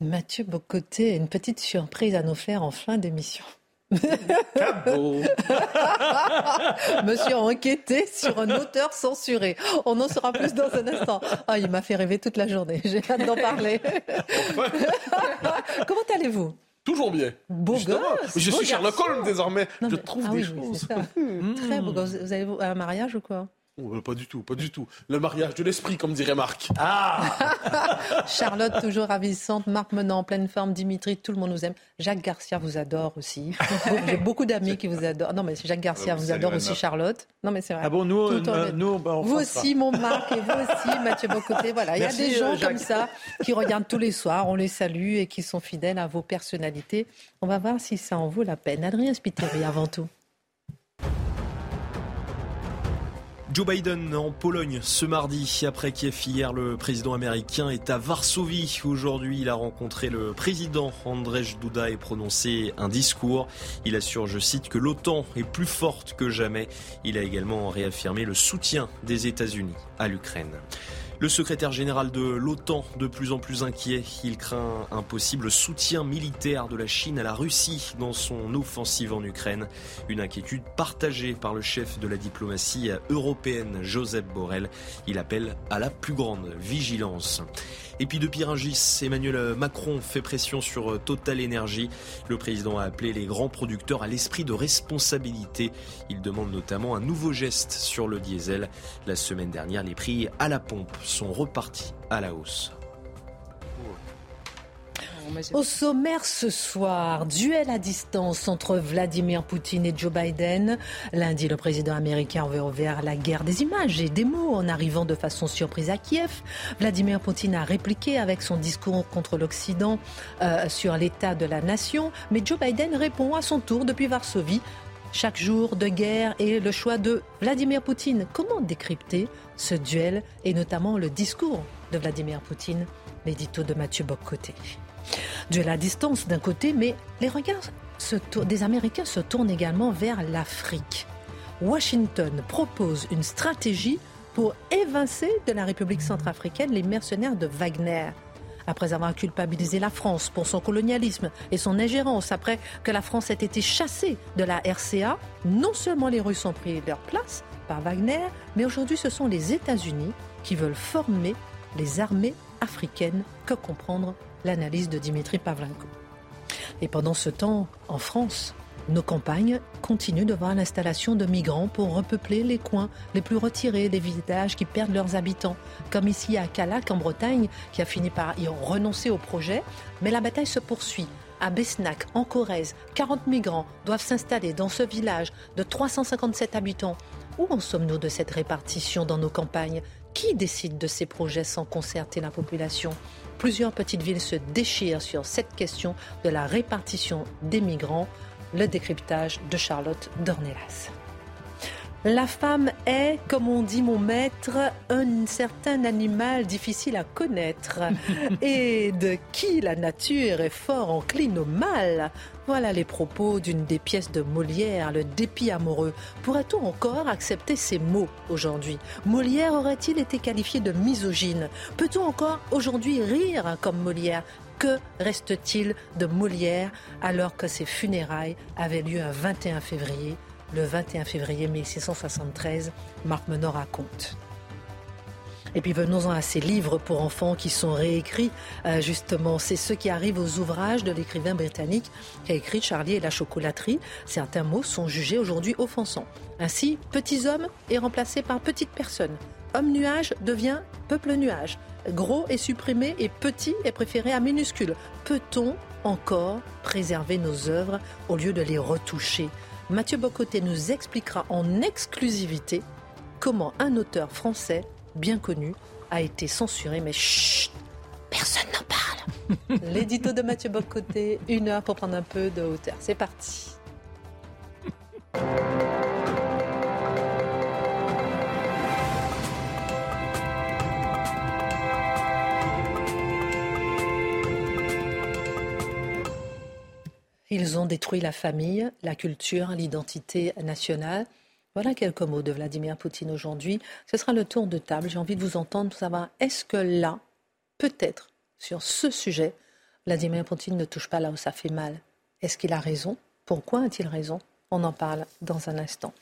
Mathieu Bocoté, une petite surprise à nous faire en fin d'émission. Monsieur a enquêté sur un auteur censuré. On en saura plus dans un instant. Ah, il m'a fait rêver toute la journée. J'ai hâte d'en parler. Comment allez-vous? Toujours bien. Beau Justement. gosse, Je beau suis Sherlock. Holmes désormais. Non, je mais- trouve ah des oui, choses. Très beau gosse. Vous avez un mariage ou quoi? Oh, euh, pas du tout, pas du tout. Le mariage de l'esprit, comme dirait Marc. Charlotte, toujours ravissante. Marc Menant, en pleine forme. Dimitri, tout le monde nous aime. Jacques Garcia vous adore aussi. J'ai beaucoup d'amis qui vous adorent. Non, mais Jacques Garcia Ah, vous vous adore aussi. Charlotte. Non, mais c'est vrai. Ah bon, nous, euh, nous bah, on Vous pas. aussi, mon Marc, et vous aussi, Mathieu Bocoté. Voilà, il y a des gens euh, Jacques. comme ça qui regardent tous les soirs, on les salue et qui sont fidèles à vos personnalités. On va voir si ça en vaut la peine. Adrien Spiteri, avant tout. Joe Biden en Pologne ce mardi. Après Kiev hier, le président américain est à Varsovie. Aujourd'hui, il a rencontré le président Andrzej Duda et prononcé un discours. Il assure, je cite, que l'OTAN est plus forte que jamais. Il a également réaffirmé le soutien des États-Unis à l'Ukraine. Le secrétaire général de l'OTAN, de plus en plus inquiet, il craint un possible soutien militaire de la Chine à la Russie dans son offensive en Ukraine. Une inquiétude partagée par le chef de la diplomatie européenne, Joseph Borrell. Il appelle à la plus grande vigilance. Et puis depuis Rungis, Emmanuel Macron fait pression sur Total Energy. Le président a appelé les grands producteurs à l'esprit de responsabilité. Il demande notamment un nouveau geste sur le diesel. La semaine dernière, les prix à la pompe sont repartis à la hausse. Au sommaire ce soir, duel à distance entre Vladimir Poutine et Joe Biden. Lundi, le président américain avait ouvert la guerre des images et des mots en arrivant de façon surprise à Kiev. Vladimir Poutine a répliqué avec son discours contre l'Occident euh, sur l'état de la nation, mais Joe Biden répond à son tour depuis Varsovie. Chaque jour de guerre et le choix de Vladimir Poutine. Comment décrypter ce duel et notamment le discours de Vladimir Poutine? L'édito de Mathieu Boccoté. Duel à distance d'un côté, mais les regards des Américains se tournent également vers l'Afrique. Washington propose une stratégie pour évincer de la République centrafricaine les mercenaires de Wagner. Après avoir culpabilisé la France pour son colonialisme et son ingérence, après que la France ait été chassée de la RCA, non seulement les Russes ont pris leur place par Wagner, mais aujourd'hui ce sont les États-Unis qui veulent former les armées africaines. Que comprendre? L'analyse de Dimitri Pavlenko Et pendant ce temps, en France, nos campagnes continuent de voir l'installation de migrants pour repeupler les coins les plus retirés des villages qui perdent leurs habitants, comme ici à Calac en Bretagne, qui a fini par y renoncer au projet. Mais la bataille se poursuit. À Besnac, en Corrèze, 40 migrants doivent s'installer dans ce village de 357 habitants. Où en sommes-nous de cette répartition dans nos campagnes? Qui décide de ces projets sans concerter la population? Plusieurs petites villes se déchirent sur cette question de la répartition des migrants. Le décryptage de Charlotte Dornelas. La femme est, comme on dit mon maître, un certain animal difficile à connaître et de qui la nature est fort encline au mal. Voilà les propos d'une des pièces de Molière, le dépit amoureux. Pourrait-on encore accepter ces mots aujourd'hui? Molière aurait-il été qualifié de misogyne? Peut-on encore aujourd'hui rire comme Molière? Que reste-t-il de Molière alors que ses funérailles avaient lieu un 21 février le 21 février 1673, Marc Menor raconte. Et puis venons-en à ces livres pour enfants qui sont réécrits. Euh, justement, c'est ceux qui arrivent aux ouvrages de l'écrivain britannique qui a écrit Charlie et la chocolaterie. Certains mots sont jugés aujourd'hui offensants. Ainsi, petits hommes est remplacé par petite personne. Homme nuage devient peuple nuage. Gros est supprimé et petit est préféré à minuscule. Peut-on encore préserver nos œuvres au lieu de les retoucher? Mathieu Bocoté nous expliquera en exclusivité comment un auteur français bien connu a été censuré, mais chut, personne n'en parle. L'édito de Mathieu Bocoté, une heure pour prendre un peu de hauteur. C'est parti. Ils ont détruit la famille, la culture, l'identité nationale. Voilà quelques mots de Vladimir Poutine aujourd'hui. Ce sera le tour de table. J'ai envie de vous entendre pour savoir est-ce que là, peut-être sur ce sujet, Vladimir Poutine ne touche pas là où ça fait mal? Est-ce qu'il a raison? Pourquoi a-t-il raison? On en parle dans un instant.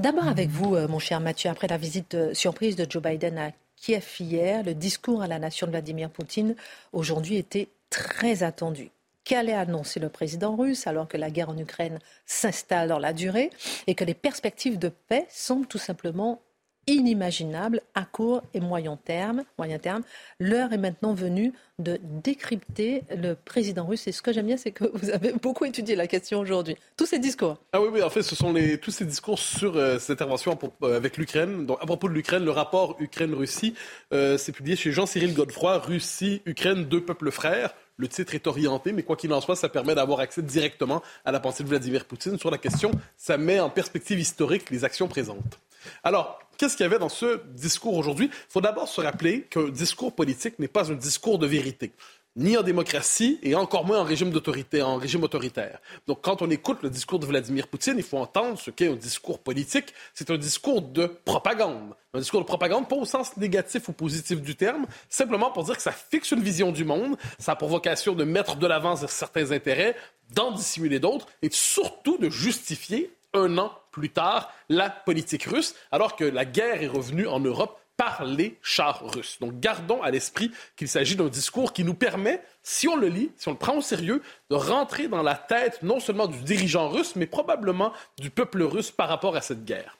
D'abord avec vous, euh, mon cher Mathieu, après la visite surprise de Joe Biden à Kiev hier, le discours à la nation de Vladimir Poutine aujourd'hui était très attendu qu'allait annoncer le président russe alors que la guerre en Ukraine s'installe dans la durée et que les perspectives de paix semblent tout simplement inimaginables à court et moyen terme. Moyen terme. L'heure est maintenant venue de décrypter le président russe. Et ce que j'aime bien, c'est que vous avez beaucoup étudié la question aujourd'hui. Tous ces discours. Ah oui, oui, en fait, ce sont tous ces discours sur euh, cette intervention euh, avec l'Ukraine. Donc, à propos de l'Ukraine, le rapport Ukraine-Russie, euh, c'est publié chez Jean-Cyril Godefroy, Russie, Ukraine, deux peuples frères. Le titre est orienté, mais quoi qu'il en soit, ça permet d'avoir accès directement à la pensée de Vladimir Poutine sur la question. Ça met en perspective historique les actions présentes. Alors, qu'est-ce qu'il y avait dans ce discours aujourd'hui? Il faut d'abord se rappeler qu'un discours politique n'est pas un discours de vérité ni en démocratie et encore moins en régime d'autorité, en régime autoritaire. Donc, quand on écoute le discours de Vladimir Poutine, il faut entendre ce qu'est un discours politique. C'est un discours de propagande. Un discours de propagande, pas au sens négatif ou positif du terme, simplement pour dire que ça fixe une vision du monde, ça a pour vocation de mettre de l'avant certains intérêts, d'en dissimuler d'autres et surtout de justifier un an plus tard la politique russe, alors que la guerre est revenue en Europe par les chars russes. Donc gardons à l'esprit qu'il s'agit d'un discours qui nous permet, si on le lit, si on le prend au sérieux, de rentrer dans la tête non seulement du dirigeant russe, mais probablement du peuple russe par rapport à cette guerre.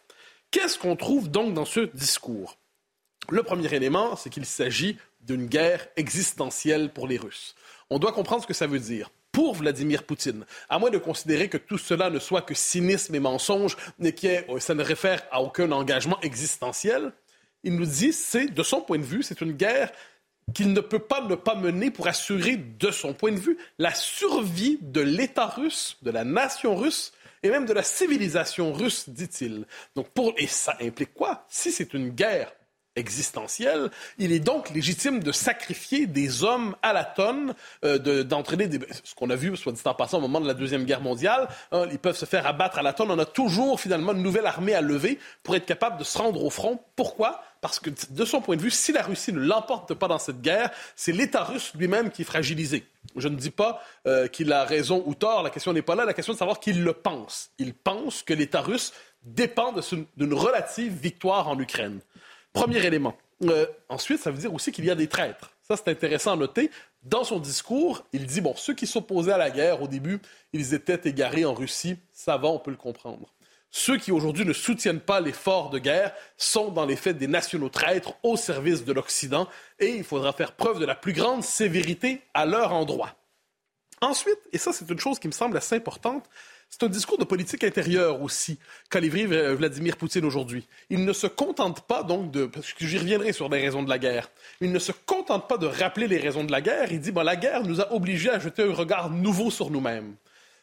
Qu'est-ce qu'on trouve donc dans ce discours? Le premier élément, c'est qu'il s'agit d'une guerre existentielle pour les Russes. On doit comprendre ce que ça veut dire pour Vladimir Poutine. À moins de considérer que tout cela ne soit que cynisme et mensonge, mais que ça ne réfère à aucun engagement existentiel, il nous dit, c'est, de son point de vue, c'est une guerre qu'il ne peut pas ne pas mener pour assurer, de son point de vue, la survie de l'État russe, de la nation russe et même de la civilisation russe, dit-il. Donc pour et ça implique quoi? Si c'est une guerre existentielle, il est donc légitime de sacrifier des hommes à la tonne, euh, d'entraîner des... Ce qu'on a vu, soit dit en passant, au moment de la Deuxième Guerre mondiale, hein, ils peuvent se faire abattre à la tonne. On a toujours finalement une nouvelle armée à lever pour être capable de se rendre au front. Pourquoi? Parce que de son point de vue, si la Russie ne l'emporte pas dans cette guerre, c'est l'État russe lui-même qui est fragilisé. Je ne dis pas euh, qu'il a raison ou tort, la question n'est pas là, la question est de savoir qu'il le pense. Il pense que l'État russe dépend d'une relative victoire en Ukraine. Premier élément. Euh, ensuite, ça veut dire aussi qu'il y a des traîtres. Ça, c'est intéressant à noter. Dans son discours, il dit, bon, ceux qui s'opposaient à la guerre au début, ils étaient égarés en Russie. Ça va, on peut le comprendre. Ceux qui aujourd'hui ne soutiennent pas l'effort de guerre sont dans les faits des nationaux traîtres au service de l'Occident et il faudra faire preuve de la plus grande sévérité à leur endroit. Ensuite, et ça c'est une chose qui me semble assez importante, c'est un discours de politique intérieure aussi qu'a livré euh, Vladimir Poutine aujourd'hui. Il ne se contente pas donc de, parce que j'y reviendrai sur les raisons de la guerre, il ne se contente pas de rappeler les raisons de la guerre, il dit, bon, la guerre nous a obligés à jeter un regard nouveau sur nous-mêmes,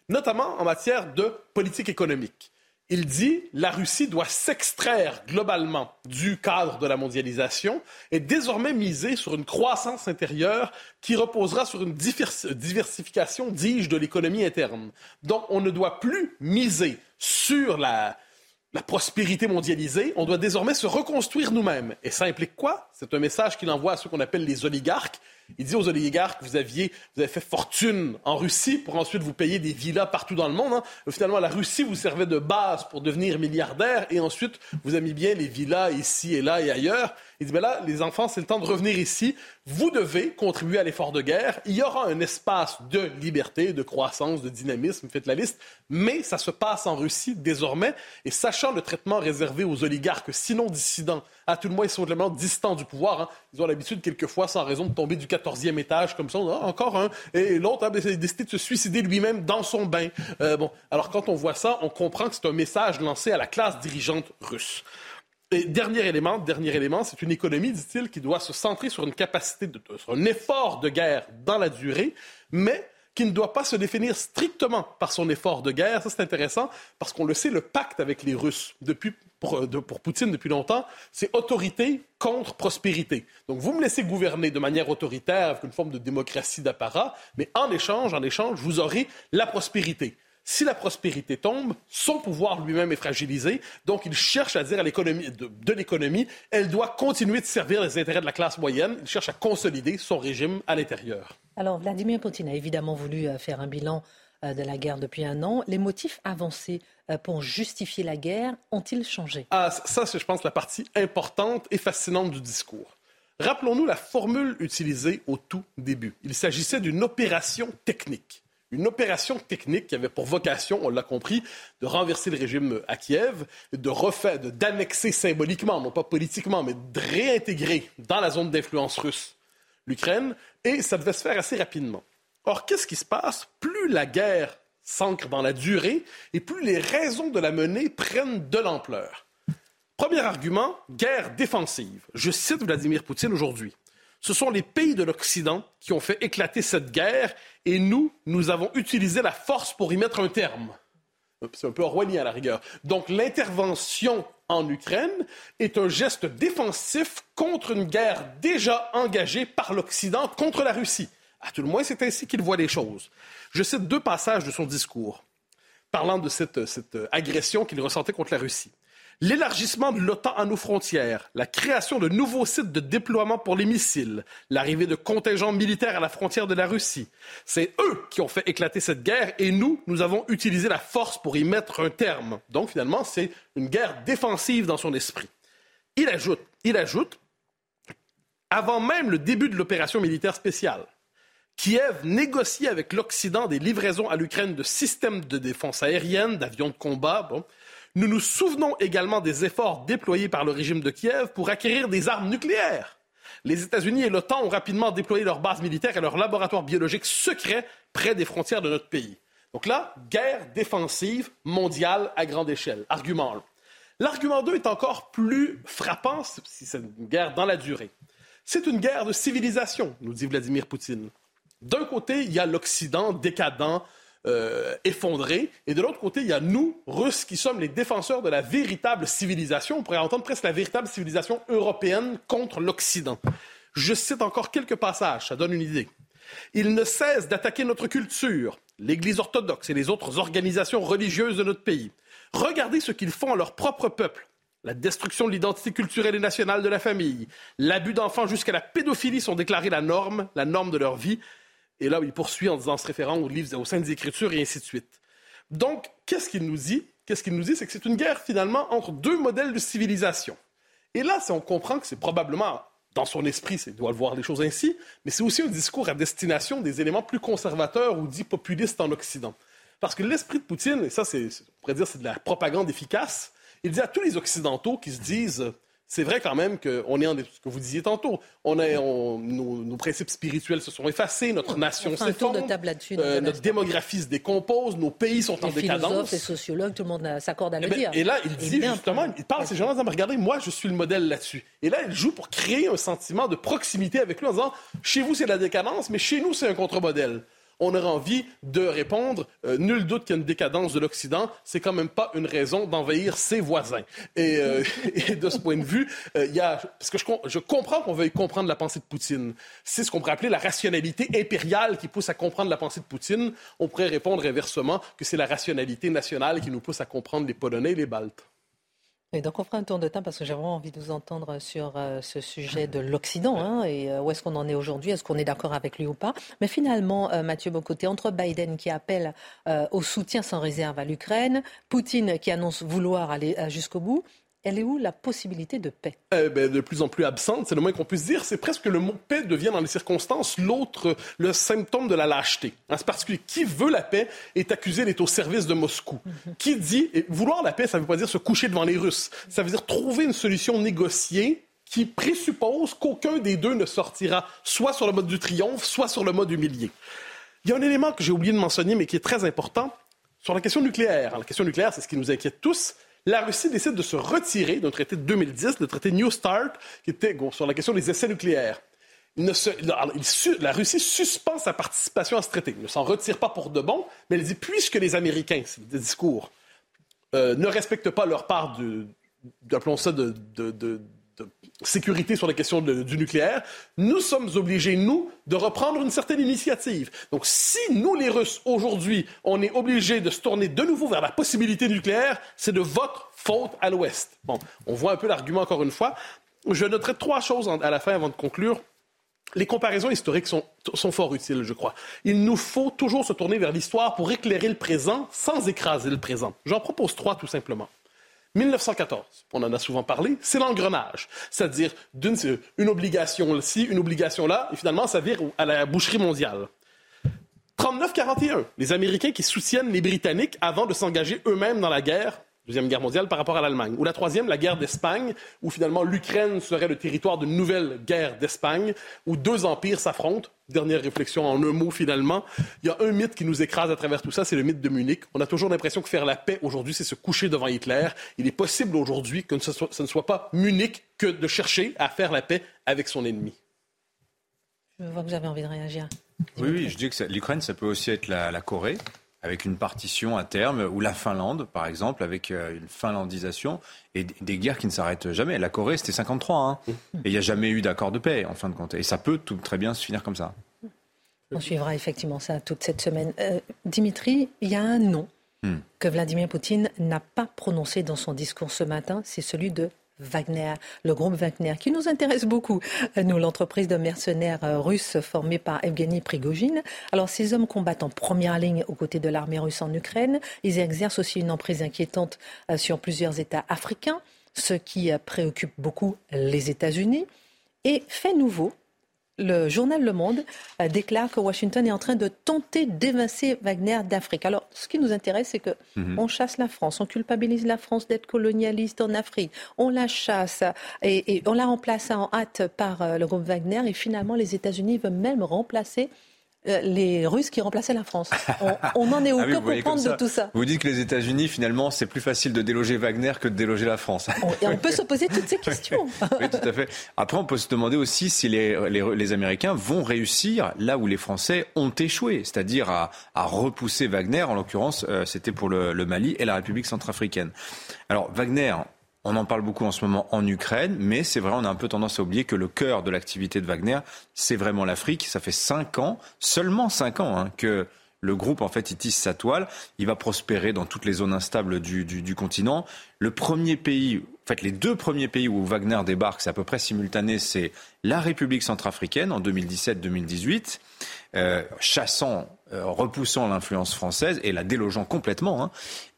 notamment en matière de politique économique. Il dit la Russie doit s'extraire globalement du cadre de la mondialisation et désormais miser sur une croissance intérieure qui reposera sur une diversification, dis-je, de l'économie interne. Donc on ne doit plus miser sur la, la prospérité mondialisée, on doit désormais se reconstruire nous-mêmes. Et ça implique quoi? C'est un message qu'il envoie à ceux qu'on appelle les oligarques, il dit aux oligarques, vous aviez, vous avez fait fortune en Russie pour ensuite vous payer des villas partout dans le monde. Hein. Finalement, la Russie vous servait de base pour devenir milliardaire et ensuite vous mis bien les villas ici et là et ailleurs. Il dit, ben là, les enfants, c'est le temps de revenir ici. Vous devez contribuer à l'effort de guerre. Il y aura un espace de liberté, de croissance, de dynamisme, faites la liste, mais ça se passe en Russie désormais. Et sachant le traitement réservé aux oligarques, sinon dissidents, à tout le moins simplement distants du pouvoir, hein, ils ont l'habitude quelquefois, sans raison, de tomber du 14e étage comme ça, ah, encore un, et l'autre a décidé de se suicider lui-même dans son bain. Euh, bon, alors quand on voit ça, on comprend que c'est un message lancé à la classe dirigeante russe. Et dernier élément, dernier élément, c'est une économie, dit-il, qui doit se centrer sur une capacité, de, sur un effort de guerre dans la durée, mais qui ne doit pas se définir strictement par son effort de guerre. Ça, c'est intéressant parce qu'on le sait, le pacte avec les Russes depuis, pour, pour Poutine depuis longtemps, c'est autorité contre prospérité. Donc, vous me laissez gouverner de manière autoritaire avec une forme de démocratie d'apparat, mais en échange, en échange, vous aurez la prospérité. Si la prospérité tombe, son pouvoir lui-même est fragilisé. Donc, il cherche à dire à l'économie, de, de l'économie, elle doit continuer de servir les intérêts de la classe moyenne. Il cherche à consolider son régime à l'intérieur. Alors, Vladimir Poutine a évidemment voulu euh, faire un bilan euh, de la guerre depuis un an. Les motifs avancés euh, pour justifier la guerre ont-ils changé? Ah, ça, c'est, je pense, la partie importante et fascinante du discours. Rappelons-nous la formule utilisée au tout début. Il s'agissait d'une opération technique une opération technique qui avait pour vocation, on l'a compris, de renverser le régime à Kiev, de refaire, d'annexer symboliquement, non pas politiquement, mais de réintégrer dans la zone d'influence russe l'Ukraine, et ça devait se faire assez rapidement. Or, qu'est-ce qui se passe? Plus la guerre s'ancre dans la durée, et plus les raisons de la mener prennent de l'ampleur. Premier argument, guerre défensive. Je cite Vladimir Poutine aujourd'hui. Ce sont les pays de l'Occident qui ont fait éclater cette guerre et nous, nous avons utilisé la force pour y mettre un terme. C'est un peu orwellien à la rigueur. Donc l'intervention en Ukraine est un geste défensif contre une guerre déjà engagée par l'Occident contre la Russie. À tout le moins, c'est ainsi qu'il voit les choses. Je cite deux passages de son discours parlant de cette, cette agression qu'il ressentait contre la Russie l'élargissement de l'OTAN à nos frontières, la création de nouveaux sites de déploiement pour les missiles, l'arrivée de contingents militaires à la frontière de la Russie. C'est eux qui ont fait éclater cette guerre et nous, nous avons utilisé la force pour y mettre un terme. Donc finalement, c'est une guerre défensive dans son esprit. Il ajoute, il ajoute, avant même le début de l'opération militaire spéciale, Kiev négocie avec l'Occident des livraisons à l'Ukraine de systèmes de défense aérienne, d'avions de combat, nous nous souvenons également des efforts déployés par le régime de Kiev pour acquérir des armes nucléaires. Les États-Unis et l'OTAN ont rapidement déployé leurs bases militaires et leurs laboratoires biologiques secrets près des frontières de notre pays. Donc là, guerre défensive mondiale à grande échelle. Argument 1. L'argument 2 est encore plus frappant si c'est une guerre dans la durée. C'est une guerre de civilisation, nous dit Vladimir Poutine. D'un côté, il y a l'Occident décadent, euh. Et de l'autre côté, il y a nous, Russes, qui sommes les défenseurs de la véritable civilisation. On pourrait entendre presque la véritable civilisation européenne contre l'Occident. Je cite encore quelques passages, ça donne une idée. Ils ne cessent d'attaquer notre culture, l'Église orthodoxe et les autres organisations religieuses de notre pays. Regardez ce qu'ils font à leur propre peuple. La destruction de l'identité culturelle et nationale de la famille, l'abus d'enfants jusqu'à la pédophilie sont déclarés la norme, la norme de leur vie. Et là, il poursuit en disant, se référant aux livres, au sein des Écritures et ainsi de suite. Donc, qu'est-ce qu'il nous dit? Qu'est-ce qu'il nous dit? C'est que c'est une guerre finalement entre deux modèles de civilisation. Et là, on comprend que c'est probablement dans son esprit, il doit voir les choses ainsi, mais c'est aussi un discours à destination des éléments plus conservateurs ou dits populistes en Occident. Parce que l'esprit de Poutine, et ça, c'est, on pourrait dire, c'est de la propagande efficace, il dit à tous les Occidentaux qui se disent c'est vrai quand même qu'on est en ce que vous disiez tantôt. On est, nos, principes spirituels se sont effacés, notre nation s'effondre, euh, notre démographie se décompose, nos pays sont en décadence. Les philosophes et sociologues, tout le monde s'accorde à le et eh ben, dire. Et là, il dit justement, il parle à ces gens en disant, regardez, moi, je suis le modèle là-dessus. Et là, il joue pour créer un sentiment de proximité avec lui en disant, chez vous, c'est la décadence, mais chez nous, c'est un contre-modèle on aurait envie de répondre euh, nul doute qu'il y a une décadence de l'Occident, c'est quand même pas une raison d'envahir ses voisins. Et, euh, de ce point de vue, euh, il y a parce que je, comprends qu'on veuille comprendre la pensée de Poutine. C'est ce qu'on pourrait appeler la rationalité impériale qui pousse à comprendre la pensée de Poutine. On pourrait répondre inversement que c'est la rationalité nationale qui nous pousse à comprendre les Polonais et les Baltes. Donc on fera un tour de temps parce que j'ai vraiment envie de vous entendre sur euh, ce sujet de l'Occident hein, et euh, où est-ce qu'on en est aujourd'hui, est-ce qu'on est, d'accord avec lui ou pas? Mais finalement, euh, Mathieu Bocoté, entre Biden qui appelle au soutien sans réserve à l'Ukraine, Poutine qui annonce vouloir aller jusqu'au bout, elle est où la possibilité de paix? Eh ben, De plus en plus absente, c'est le moins qu'on puisse dire. C'est presque le mot paix devient dans les circonstances l'autre, le symptôme de la lâcheté. En particulier, qui veut la paix est accusé d'être au service de Moscou. Mhm. Qui dit, vouloir la paix, ça ne veut pas dire se coucher devant les Russes. Ça veut dire trouver une solution négociée qui présuppose qu'aucun des deux ne sortira soit sur le mode du triomphe, soit sur le mode humilié. Il y a un élément que j'ai oublié de mentionner, mais qui est très important sur la question nucléaire. la question nucléaire, c'est ce qui nous inquiète tous la Russie décide de se retirer d'un traité de 2010, le traité New Start, qui était sur la question des essais nucléaires. la Russie suspend sa participation à ce traité. Il ne s'en retire pas pour de bon, mais elle dit puisque les Américains, c'est des discours, euh, ne respectent pas leur part de, appelons ça de, sécurité sur la question du nucléaire, nous sommes obligés, nous, de reprendre une certaine initiative. Donc, si nous, les Russes, aujourd'hui, on est obligés de se tourner de nouveau vers la possibilité nucléaire, c'est de votre faute à l'Ouest. Bon, on voit un peu l'argument encore une fois. Je noterai trois choses à la fin avant de conclure. Les comparaisons historiques sont, sont, fort utiles, je crois. Il nous faut toujours se tourner vers l'histoire pour éclairer le présent sans écraser le présent. J'en propose trois, tout simplement. 1914, on en a souvent parlé, c'est l'engrenage. C'est-à-dire une obligation ci, une obligation là, et finalement, ça vire à la boucherie mondiale. 39-41, les Américains qui soutiennent les Britanniques avant de s'engager eux-mêmes dans la guerre Deuxième Guerre mondiale par rapport à l'Allemagne. Ou la troisième, la guerre d'Espagne, où finalement l'Ukraine serait le territoire d'une nouvelle guerre d'Espagne, où deux empires s'affrontent. Dernière réflexion en un mot finalement. Il y a un mythe qui nous écrase à travers tout ça, c'est le mythe de Munich. On a toujours l'impression que faire la paix aujourd'hui, c'est se coucher devant Hitler. Il est possible aujourd'hui que ce, ne soit pas Munich que de chercher à faire la paix avec son ennemi. Je vois que vous avez envie de réagir. Oui, oui, je dis que l'Ukraine, ça peut aussi être la Corée avec une partition à terme, ou la Finlande, par exemple, avec euh, une finlandisation, et des guerres qui ne s'arrêtent jamais. La Corée, c'était 53, hein, et il n'y a jamais eu d'accord de paix, en fin de compte. Et ça peut tout très bien se finir comme ça. On suivra effectivement ça toute cette semaine. Euh, Dimitri, il y a un nom hmm. que Vladimir Poutine n'a pas prononcé dans son discours ce matin, c'est celui de Wagner, le groupe Wagner, qui nous intéresse beaucoup, nous, l'entreprise de mercenaires euh, russes formée par Evgeny Prigogine. Alors, ces hommes combattent en première ligne aux côtés de l'armée russe en Ukraine. Ils exercent aussi une emprise inquiétante euh, sur plusieurs États africains, ce qui euh, préoccupe beaucoup les États-Unis. Et fait nouveau, le journal Le Monde euh, déclare que Washington est en train de tenter d'évincer Wagner d'Afrique. Alors, ce qui nous intéresse, c'est que mhm. on chasse la France, on culpabilise la France d'être colonialiste en Afrique, on la chasse et, et on la remplace en hâte par euh, le groupe Wagner, et finalement, les États-Unis veulent même remplacer les Russes qui remplaçaient la France. On, en est où ah Que comprendre de tout ça Vous dites que les États-Unis, finalement, c'est plus facile de déloger Wagner que de déloger la France. et on peut se poser toutes ces questions. oui, tout à fait. Après, on peut se demander aussi si les, les, Américains vont réussir là où les Français ont échoué, c'est-à-dire à, à, repousser Wagner. En l'occurrence, euh, c'était pour le, le Mali et la République centrafricaine. Alors, Wagner, on en parle beaucoup en ce moment en Ukraine, mais c'est vrai, on a un peu tendance à oublier que le cœur de l'activité de Wagner, c'est vraiment l'Afrique. Ça fait cinq ans, seulement cinq ans, hein, que le groupe, en fait, il tisse sa toile. Il va prospérer dans toutes les zones instables du, du, continent. Le premier pays, en fait, les deux premiers pays où Wagner débarque, c'est à peu près simultané, c'est la République centrafricaine en 2017-2018, euh, chassant, euh, repoussant l'influence française et la délogeant complètement. Hein.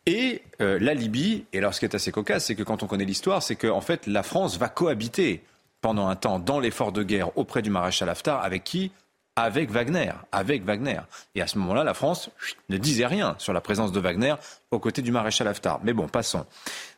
Et euh, la Libye, et alors ce qui est assez cocasse, c'est que quand on connaît l'histoire, c'est qu'en en fait la France va cohabiter pendant un temps dans l'effort de guerre auprès du maréchal Haftar, avec qui? Avec Wagner, avec Wagner. Et à ce moment-là, la France ne disait rien sur la présence de Wagner aux côtés du maréchal Haftar. Mais bon, passons.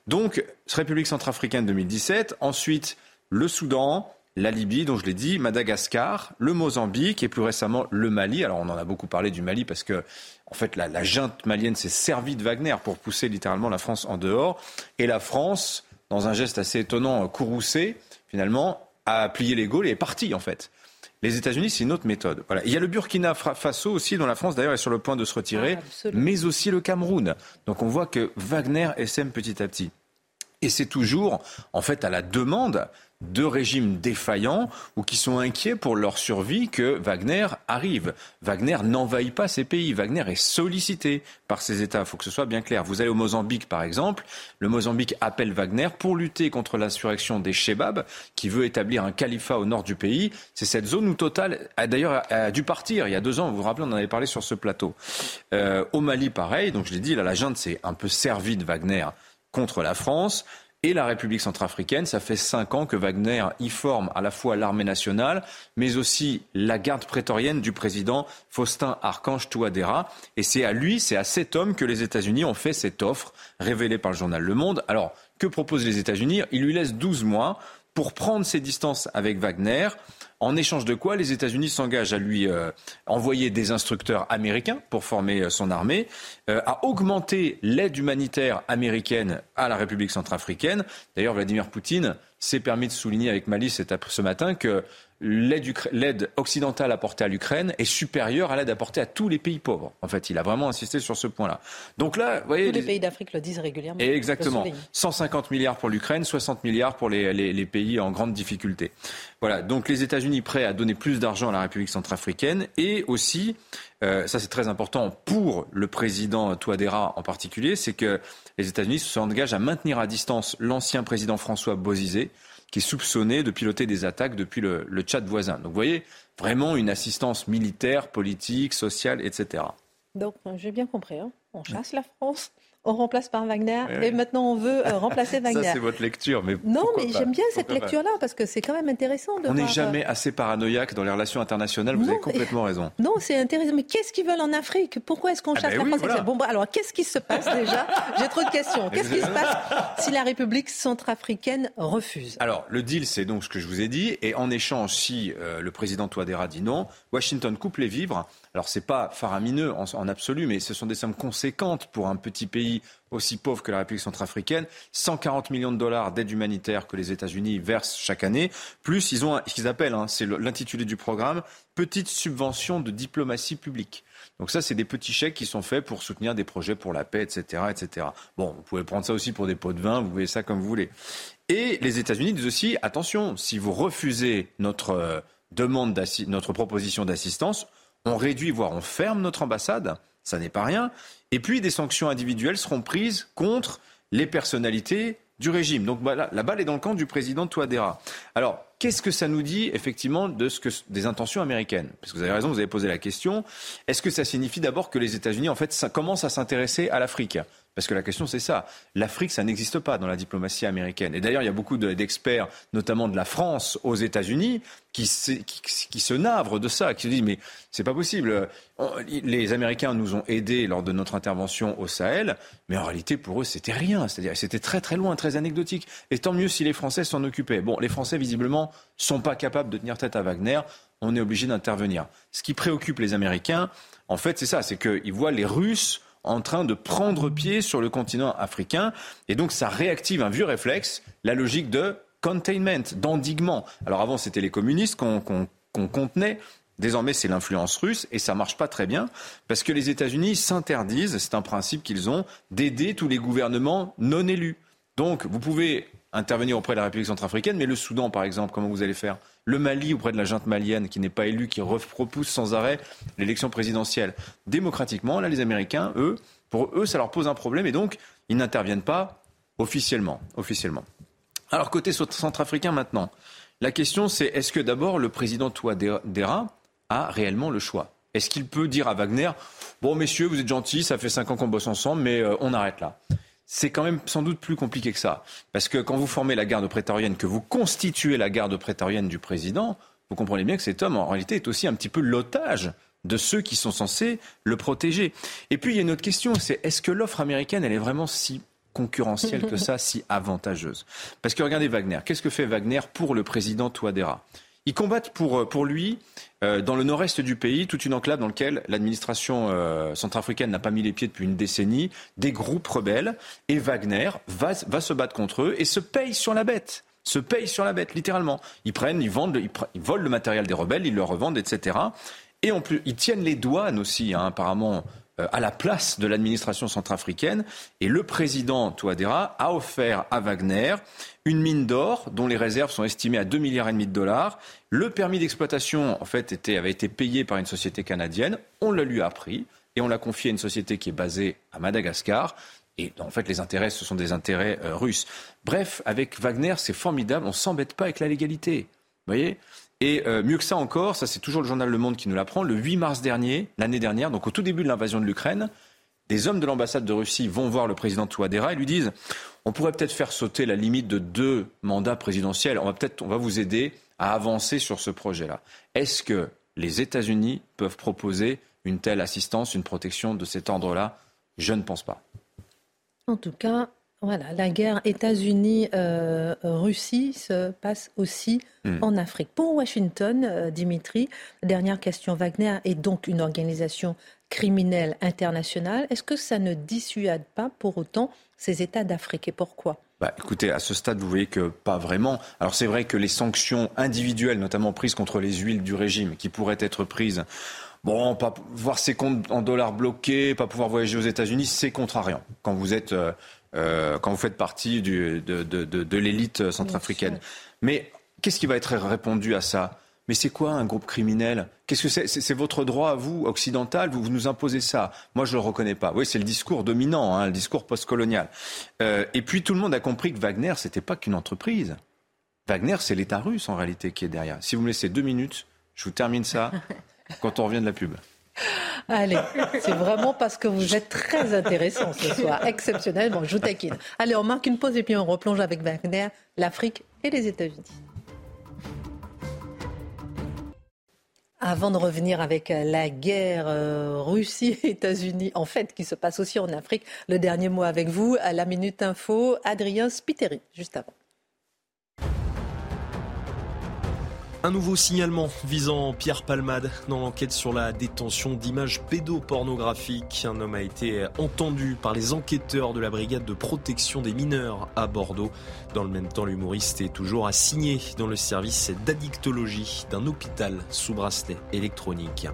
Donc, République centrafricaine 2017, ensuite le Soudan, la Libye, dont je l'ai dit, Madagascar, le Mozambique et plus récemment le Mali. Alors on en a beaucoup parlé du Mali parce que en fait la, la junte malienne s'est servie de Wagner pour pousser littéralement la France en dehors. Et la France, dans un geste assez étonnant, courroucé, finalement, a plié les Gaules et est partie en fait. Les États-Unis, c'est une autre méthode. Voilà. Il y a le Burkina Faso aussi, dont la France d'ailleurs est sur le point de se retirer, ah, mais aussi le Cameroun. Donc on voit que Wagner essaime petit à petit. Et c'est toujours, en fait, à la demande de régimes défaillants ou qui sont inquiets pour leur survie que Wagner arrive. Wagner n'envahit pas ces pays. Wagner est sollicité par ces États. Il faut que ce soit bien clair. Vous allez au Mozambique, par exemple. Le Mozambique appelle Wagner pour lutter contre l'insurrection des Shebab, qui veut établir un califat au nord du pays. C'est cette zone où Total a d'ailleurs dû partir il y a deux ans. Vous vous rappelez, on en avait parlé sur ce plateau. Euh, au Mali, pareil. Donc je l'ai dit, la junte s'est un peu servie de Wagner contre la France et la République centrafricaine. Ça fait cinq ans que Wagner y forme à la fois l'armée nationale, mais aussi la garde prétorienne du président Faustin Archange Touadéra. Et c'est à lui, c'est à cet homme que les États-Unis ont fait cette offre révélée par le journal Le Monde. Alors, que proposent les États-Unis? Ils lui laissent 12 mois pour prendre ses distances avec Wagner. En échange de quoi, les États-Unis s'engagent à lui euh, envoyer des instructeurs américains pour former euh, son armée, euh, à augmenter l'aide humanitaire américaine à la République centrafricaine. D'ailleurs, Vladimir Poutine s'est permis de souligner avec malice ce matin que l'aide occidentale apportée à l'Ukraine est supérieure à l'aide apportée à tous les pays pauvres. En fait, il a vraiment insisté sur ce point-là. Donc là, vous voyez, tous les, pays d'Afrique le disent régulièrement. Exactement. 150 milliards pour l'Ukraine, 60 milliards pour les, les, pays en grande difficulté. Voilà. Donc les États-Unis prêts à donner plus d'argent à la République centrafricaine et aussi, euh, ça c'est très important pour le président Touadéra en particulier, c'est que les États-Unis s'engagent à maintenir à distance l'ancien président François Bozizé qui est soupçonné de piloter des attaques depuis le, Tchad voisin. Donc vous voyez, vraiment une assistance militaire, politique, sociale, etc. Donc j'ai bien compris, hein. on chasse la France on remplace par Wagner et maintenant on veut euh, remplacer Wagner. Ça, c'est votre lecture. Mais non, mais j'aime bien cette lecture-là parce que c'est quand même intéressant de On n'est jamais euh, assez paranoïaque dans les relations internationales, vous avez complètement raison. Non, c'est intéressant. Mais qu'est-ce qu'ils veulent en Afrique? Pourquoi est-ce qu'on ah chasse ben la France? bon, Alors, qu'est-ce qui se passe déjà? J'ai trop de questions. Qu'est-ce qui se passe si la République centrafricaine refuse? Alors, le deal, c'est donc ce que je vous ai dit. Et en échange, si euh, le président Touadéra dit non, Washington coupe les vivres alors c'est pas faramineux en, absolu, mais ce sont des sommes conséquentes pour un petit pays aussi pauvre que la République centrafricaine. 140 millions de dollars d'aide humanitaire que les États-Unis versent chaque année. Plus ils ont ce qu'ils appellent, hein, c'est l'intitulé du programme, petite subvention de diplomatie publique. Donc ça, c'est des petits chèques qui sont faits pour soutenir des projets pour la paix, etc., etc. Bon, vous pouvez prendre ça aussi pour des pots de vin, vous voyez ça comme vous voulez. Et les États-Unis disent aussi, attention, si vous refusez notre euh, demande, notre proposition d'assistance, on réduit, voire on ferme notre ambassade, ça n'est pas rien. Et puis des sanctions individuelles seront prises contre les personnalités du régime. Donc voilà, la balle est dans le camp du président Touadéra. Alors, qu'est-ce que ça nous dit effectivement de ce que, des intentions américaines? Parce que vous avez raison, vous avez posé la question. Est-ce que ça signifie d'abord que les États-Unis, en fait, ça commencent à s'intéresser à l'Afrique? Parce que la question, c'est ça. L'Afrique, ça n'existe pas dans la diplomatie américaine. Et d'ailleurs, il y a beaucoup d'experts, notamment de la France aux États-Unis, qui, se navrent de ça, qui se disent mais c'est pas possible. Les Américains nous ont aidés lors de notre intervention au Sahel, mais en réalité, pour eux, c'était rien. C'est-à-dire, c'était très très loin, très anecdotique. Et tant mieux si les Français s'en occupaient. Bon, les Français, visiblement, sont pas capables de tenir tête à Wagner. On est obligé d'intervenir. Ce qui préoccupe les Américains, en fait, c'est ça, c'est qu'ils voient les Russes en train de prendre pied sur le continent africain. Et donc ça réactive un vieux réflexe, la logique de containment, d'endiguement. Alors avant, c'était les communistes qu'on contenait. Désormais, c'est l'influence russe et ça marche pas très bien parce que les États-Unis s'interdisent, c'est un principe qu'ils ont, d'aider tous les gouvernements non élus. Donc, vous pouvez intervenir auprès de la République centrafricaine, mais le Soudan, par exemple, comment vous allez faire? Le Mali auprès de la junte malienne qui n'est pas élue, qui repousse sans arrêt l'élection présidentielle. Démocratiquement, là, les Américains, eux, pour eux, ça leur pose un problème et donc ils n'interviennent pas officiellement. officiellement. Alors, côté centrafricain maintenant, la question c'est est-ce que d'abord le président Touadéra a réellement le choix? Est-ce qu'il peut dire à Wagner Bon, messieurs, vous êtes gentils, ça fait cinq ans qu'on bosse ensemble, mais euh, on arrête là c'est quand même sans doute plus compliqué que ça. Parce que quand vous formez la garde prétorienne, que vous constituez la garde prétorienne du président, vous comprenez bien que cet homme, en réalité, est aussi un petit peu l'otage de ceux qui sont censés le protéger. Et puis, il y a une autre question, c'est est-ce que l'offre américaine, elle est vraiment si concurrentielle que ça, si avantageuse? Parce que regardez Wagner. Qu'est-ce que fait Wagner pour le président Touadéra? Ils combattent pour, euh, lui, euh, dans le nord-est du pays, toute une enclave dans laquelle l'administration euh, centrafricaine n'a pas mis les pieds depuis une décennie, des groupes rebelles, et Wagner va, va se battre contre eux et se paye sur la bête se paye sur la bête, littéralement. Ils prennent, ils vendent, ils, volent le matériel des rebelles, ils le revendent, etc. Et en plus, ils tiennent les douanes aussi, hein, apparemment, à la place de l'administration centrafricaine. Et le président Touadéra a offert à Wagner une mine d'or dont les réserves sont estimées à 2 milliards et demi de dollars. Le permis d'exploitation, en fait, était, avait été payé par une société canadienne. On le lui a pris et on l'a confié à une société qui est basée à Madagascar. Et en fait, les intérêts, ce sont des intérêts euh, russes. Bref, avec Wagner, c'est formidable. On s'embête pas avec la légalité. Vous voyez? Et euh, mieux que ça encore, ça c'est toujours le journal Le Monde qui nous l'apprend, le 8 mars dernier, l'année dernière, donc au tout début de l'invasion de l'Ukraine, des hommes de l'ambassade de Russie vont voir le président Touadéra et lui disent on pourrait peut-être faire sauter la limite de deux mandats présidentiels. On va peut-être, vous aider à avancer sur ce projet-là. Est-ce que les États-Unis peuvent proposer une telle assistance, une protection de cet ordre-là? Je ne pense pas. En tout cas, Voilà, la guerre États-Unis-Russie se passe aussi hmm. en Afrique. Pour Washington, Dimitri, dernière question. Wagner est donc une organisation criminelle internationale. Est-ce que ça ne dissuade pas pour autant ces États d'Afrique et pourquoi? Bah, écoutez, à ce stade, vous voyez que pas vraiment. Alors c'est vrai que les sanctions individuelles, notamment prises contre les huiles du régime, qui pourraient être prises, bon, pas voir ses comptes en dollars bloqués, pas pouvoir voyager aux États-Unis, c'est contrariant. Quand vous êtes, euh, quand vous faites partie du, de, de, de, de l'élite centrafricaine. Mais qu'est-ce qui va être répondu à ça? Mais c'est quoi un groupe criminel? Qu'est-ce que c'est? C'est votre droit à vous, occidental, vous, nous imposez ça? Moi, je ne le reconnais pas. Oui, c'est le discours dominant, hein, le discours postcolonial. Euh, et puis, tout le monde a compris que Wagner, c'était pas qu'une entreprise. Wagner, c'est l'État russe, en réalité, qui est derrière. Si vous me laissez deux minutes, je vous termine ça quand on revient de la pub. Allez, c'est vraiment parce que vous êtes très intéressant ce soir, exceptionnel. Bon, je vous taquine. Allez, on marque une pause et puis on replonge avec Wagner, l'Afrique et les États-Unis. Avant de revenir avec la guerre euh, Russie-États-Unis, en fait, qui se passe aussi en Afrique, le dernier mot avec vous, à la Minute Info, Adrien Spiteri, juste avant. Un nouveau signalement visant Pierre Palmade dans l'enquête sur la détention d'images pédopornographiques. Un homme a été entendu par les enquêteurs de la brigade de protection des mineurs à Bordeaux. Dans le même temps, l'humoriste est toujours assigné dans le service d'addictologie d'un hôpital sous bracelet électronique.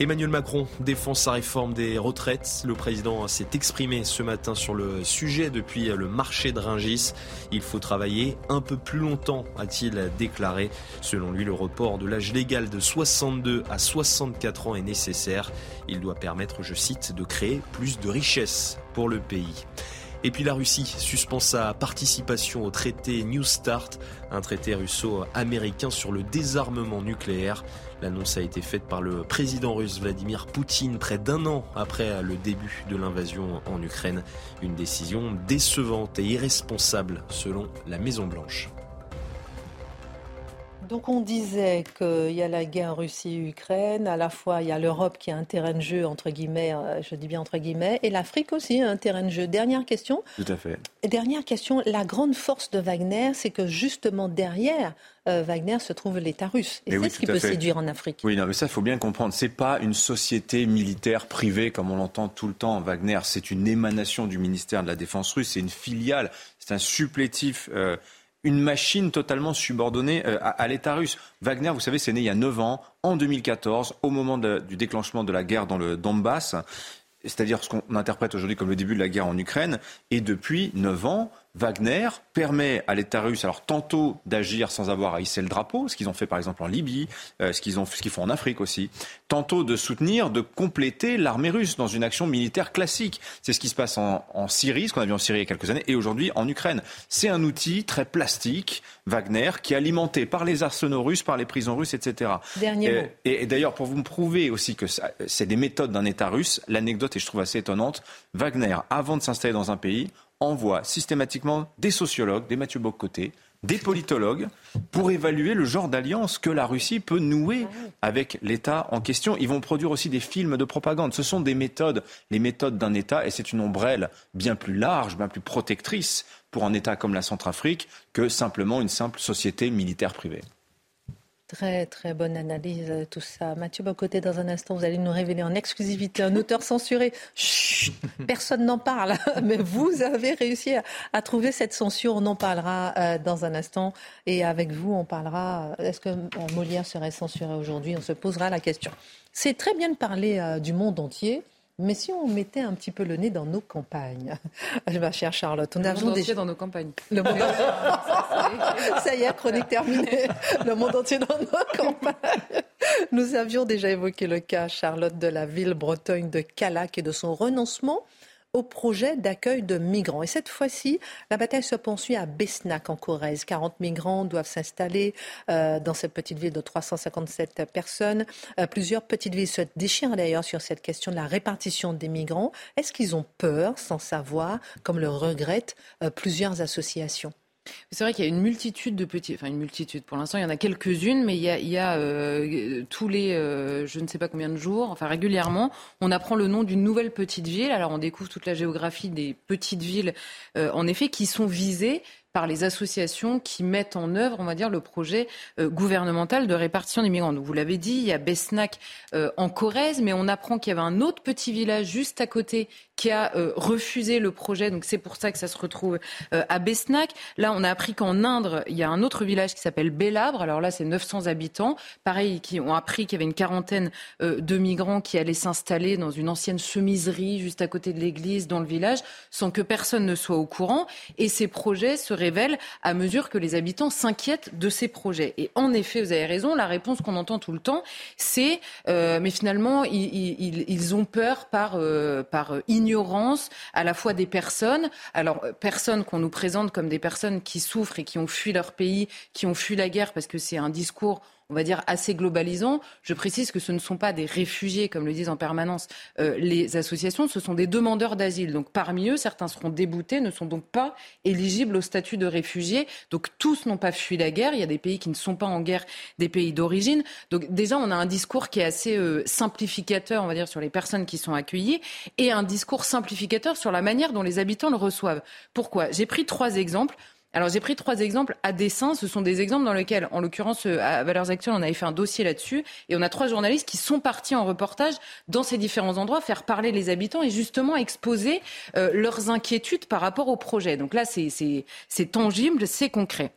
Emmanuel Macron défend sa réforme des retraites. Le président s'est exprimé ce matin sur le sujet depuis le marché de Ringis. Il faut travailler un peu plus longtemps, a-t-il déclaré. Selon lui, le report de l'âge légal de 62 à 64 ans est nécessaire. Il doit permettre, je cite, de créer plus de richesses pour le pays. Et puis la Russie suspend sa participation au traité New Start, un traité russo-américain sur le désarmement nucléaire. L'annonce a été faite par le président russe Vladimir Poutine près d'un an après le début de l'invasion en Ukraine. Une décision décevante et irresponsable selon la Maison-Blanche. Donc on disait qu'il y a la guerre Russie-Ukraine, à la fois il y a l'Europe qui a un terrain de jeu, entre guillemets, euh, je dis bien entre guillemets, et l'Afrique aussi a un terrain de jeu. Dernière question. Tout à fait. Dernière question, la grande force de Wagner, c'est que justement derrière euh, Wagner se trouve l'État russe. Et, c'est ce qui peut séduire en Afrique. Oui, non, mais ça, il faut bien comprendre. C'est pas une société militaire privée comme on l'entend tout le temps. Wagner, c'est une émanation du ministère de la Défense russe. C'est une filiale. C'est un supplétif. Euh, une machine totalement subordonnée euh, à, l'État russe. Wagner, vous savez, c'est né il y a 9 ans, en 2014, au moment du déclenchement de la guerre dans le Donbass, c'est-à-dire ce qu'on interprète aujourd'hui comme le début de la guerre en Ukraine. Et depuis 9 ans, Wagner permet à l'État russe, alors tantôt d'agir sans avoir à hisser le drapeau, ce qu'ils ont fait par exemple en Libye, euh, ce qu'ils ont, ce qu'ils font en Afrique aussi, tantôt de soutenir, de compléter l'armée russe dans une action militaire classique. C'est ce qui se passe en, Syrie, ce qu'on a vu en Syrie il y a quelques années, et aujourd'hui en Ukraine. C'est un outil très plastique, Wagner, qui est alimenté par les arsenaux russes, par les prisons russes, etc. Dernier et, mot. Et, d'ailleurs, pour vous me prouver aussi que c'est des méthodes d'un État russe, l'anecdote, et je trouve assez étonnante, Wagner, avant de s'installer dans un pays, envoie systématiquement des sociologues, des Mathieu Bocoté, des politologues pour évaluer le genre d'alliance que la Russie peut nouer avec l'État en question. Ils vont produire aussi des films de propagande. Ce sont des méthodes, les méthodes d'un État, et c'est une ombrelle bien plus large, bien plus protectrice pour un État comme la Centrafrique que simplement une simple société militaire privée. Très, très bonne analyse, euh, tout ça. Mathieu Bocoté, dans un instant, vous allez nous révéler en exclusivité un auteur censuré. Chut, personne n'en parle, mais vous avez réussi à, trouver cette censure. On en parlera euh, dans un instant. Et avec vous, on parlera. Euh, est-ce que Molière serait censuré aujourd'hui? On se posera la question. C'est très bien de parler du monde entier. Mais si on mettait un petit peu le nez dans nos campagnes, ma chère Charlotte, on le monde entier dans nos campagnes. Le monde Ça y est, chronique terminée. Le monde entier dans nos campagnes. Nous avions déjà évoqué le cas, Charlotte, de la ville bretonne de Calac et de son renoncement au projet d'accueil de migrants. Et cette fois-ci, la bataille se poursuit à Besnac en Corrèze. 40 migrants doivent s'installer euh, dans cette petite ville de 357 personnes. Euh, plusieurs petites villes se déchirent d'ailleurs sur cette question de la répartition des migrants. Est-ce qu'ils ont peur sans savoir, comme le regrettent euh, plusieurs associations? C'est vrai qu'il y a une multitude de petits, enfin une multitude. Pour l'instant, il y en a quelques-unes, mais il y a, euh, tous les, euh, je ne sais pas combien de jours, enfin régulièrement, on apprend le nom d'une nouvelle petite ville. Alors on découvre toute la géographie des petites villes, euh, en effet, qui sont visées par les associations qui mettent en œuvre, on va dire, le projet euh, gouvernemental de répartition des migrants. Donc, vous l'avez dit, il y a Besnac euh, en Corrèze, mais on apprend qu'il y avait un autre petit village juste à côté qui a euh, refusé le projet. Donc, c'est pour ça que ça se retrouve à Besnac. Là, on a appris qu'en Inde, il y a un autre village qui s'appelle Bélabre. Alors là, c'est 900 habitants. Pareil, qui ont appris qu'il y avait une quarantaine de migrants qui allaient s'installer dans une ancienne chemiserie juste à côté de l'église dans le village sans que personne ne soit au courant. Et ces projets seraient révèle à mesure que les habitants s'inquiètent de ces projets. Et en effet, vous avez raison, la réponse qu'on entend tout le temps, c'est euh, mais finalement, ils, ont peur par, euh, par ignorance à la fois des personnes, alors euh, personnes qu'on nous présente comme des personnes qui souffrent et qui ont fui leur pays, qui ont fui la guerre parce que c'est un discours on va dire, assez globalisant. Je précise que ce ne sont pas des réfugiés, comme le disent en permanence euh, les associations, ce sont des demandeurs d'asile. Donc parmi eux, certains seront déboutés, ne sont donc pas éligibles au statut de réfugiés. Donc tous n'ont pas fui la guerre. Il y a des pays qui ne sont pas en guerre, des pays d'origine. Donc déjà, on a un discours qui est assez euh, simplificateur, on va dire, sur les personnes qui sont accueillies, et un discours simplificateur sur la manière dont les habitants le reçoivent. Pourquoi? J'ai pris trois exemples. Alors j'ai pris trois exemples à dessein. Ce sont des exemples dans lesquels, en l'occurrence euh, à Valeurs Actuelles, on avait fait un dossier là-dessus. Et on a trois journalistes qui sont partis en reportage dans ces différents endroits, faire parler les habitants et justement exposer euh, leurs inquiétudes par rapport au projet. Donc là, c'est tangible, c'est concret.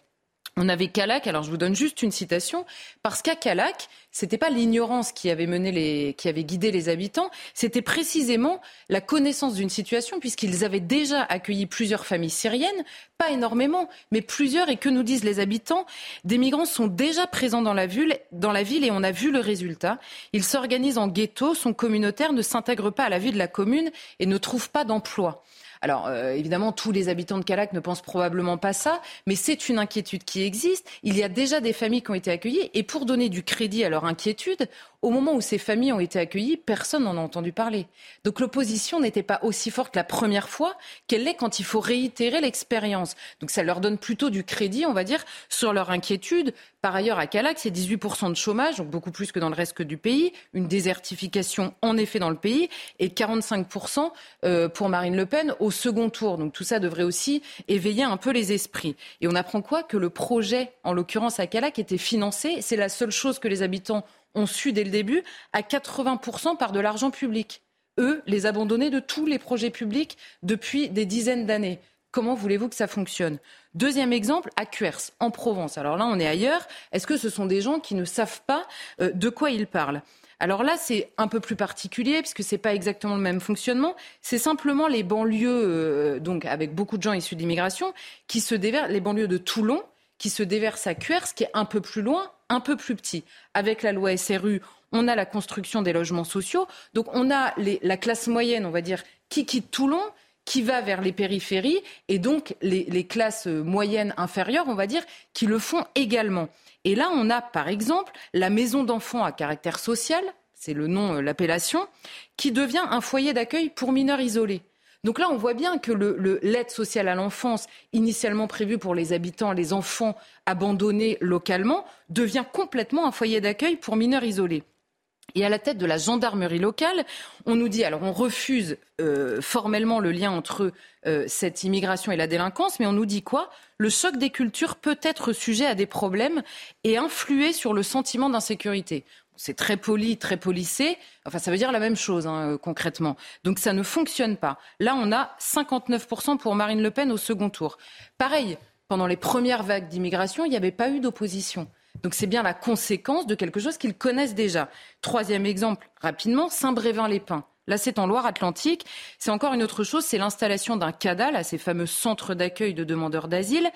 On avait Calac, alors je vous donne juste une citation, parce qu'à Calac, c'était pas l'ignorance qui avait mené les, qui avait guidé les habitants, c'était précisément la connaissance d'une situation, puisqu'ils avaient déjà accueilli plusieurs familles syriennes, pas énormément, mais plusieurs, et que nous disent les habitants Des migrants sont déjà présents dans la ville, dans la ville et on a vu le résultat. Ils s'organisent en ghetto, sont communautaires, ne s'intègrent pas à la vie de la commune et ne trouvent pas d'emploi. Alors euh, évidemment, tous les habitants de Calac ne pensent probablement pas ça, mais c'est une inquiétude qui existe. Il y a déjà des familles qui ont été accueillies et pour donner du crédit à leur inquiétude, au moment où ces familles ont été accueillies, personne n'en a entendu parler. Donc l'opposition n'était pas aussi forte la première fois qu'elle l'est quand il faut réitérer l'expérience. Donc ça leur donne plutôt du crédit, on va dire, sur leur inquiétude. Par ailleurs, à Calac, c'est 18% de chômage, donc beaucoup plus que dans le reste du pays, une désertification en effet dans le pays, et 45% euh, pour Marine Le Pen au second tour. Donc tout ça devrait aussi éveiller un peu les esprits. Et on apprend quoi? Que le projet, en l'occurrence à Calac, était financé. C'est la seule chose que les habitants ont su dès le début, à 80% par de l'argent public. Eux, les abandonnés de tous les projets publics depuis des dizaines d'années. Comment voulez-vous que ça fonctionne? Deuxième exemple, à Cuers, en Provence. Alors là, on est ailleurs. Est-ce que ce sont des gens qui ne savent pas euh, de quoi ils parlent? Alors là, c'est un peu plus particulier puisque c'est pas exactement le même fonctionnement. C'est simplement les banlieues, euh, donc avec beaucoup de gens issus d'immigration, qui se déversent, les banlieues de Toulon, qui se déversent à Cuers, qui est un peu plus loin, un peu plus petit. Avec la loi SRU, on a la construction des logements sociaux. Donc on a la classe moyenne, on va dire, qui quitte Toulon, qui va vers les périphéries, et donc les, classes moyennes inférieures, on va dire, qui le font également. Et là, on a par exemple la maison d'enfants à caractère social, c'est le nom, euh, l'appellation, qui devient un foyer d'accueil pour mineurs isolés. Donc là, on voit bien que l'aide sociale à l'enfance, initialement prévue pour les habitants, les enfants abandonnés localement, devient complètement un foyer d'accueil pour mineurs isolés. Et à la tête de la gendarmerie locale, on nous dit, alors on refuse euh, formellement le lien entre euh, cette immigration et la délinquance, mais on nous dit quoi? Le choc des cultures peut être sujet à des problèmes et influer sur le sentiment d'insécurité c'est très poli, très policé. Enfin, ça veut dire la même chose hein, euh, concrètement. Donc ça ne fonctionne pas. Là, on a 59% pour Marine Le Pen au second tour. Pareil, pendant les premières vagues d'immigration, il n'y avait pas eu d'opposition. Donc c'est bien la conséquence de quelque chose qu'ils connaissent déjà. Troisième exemple, rapidement, Saint-Brévin-les-Pins. Là, c'est en Loire-Atlantique. C'est encore une autre chose, c'est l'installation d'un CADA, ces fameux centres d'accueil de demandeurs d'asile,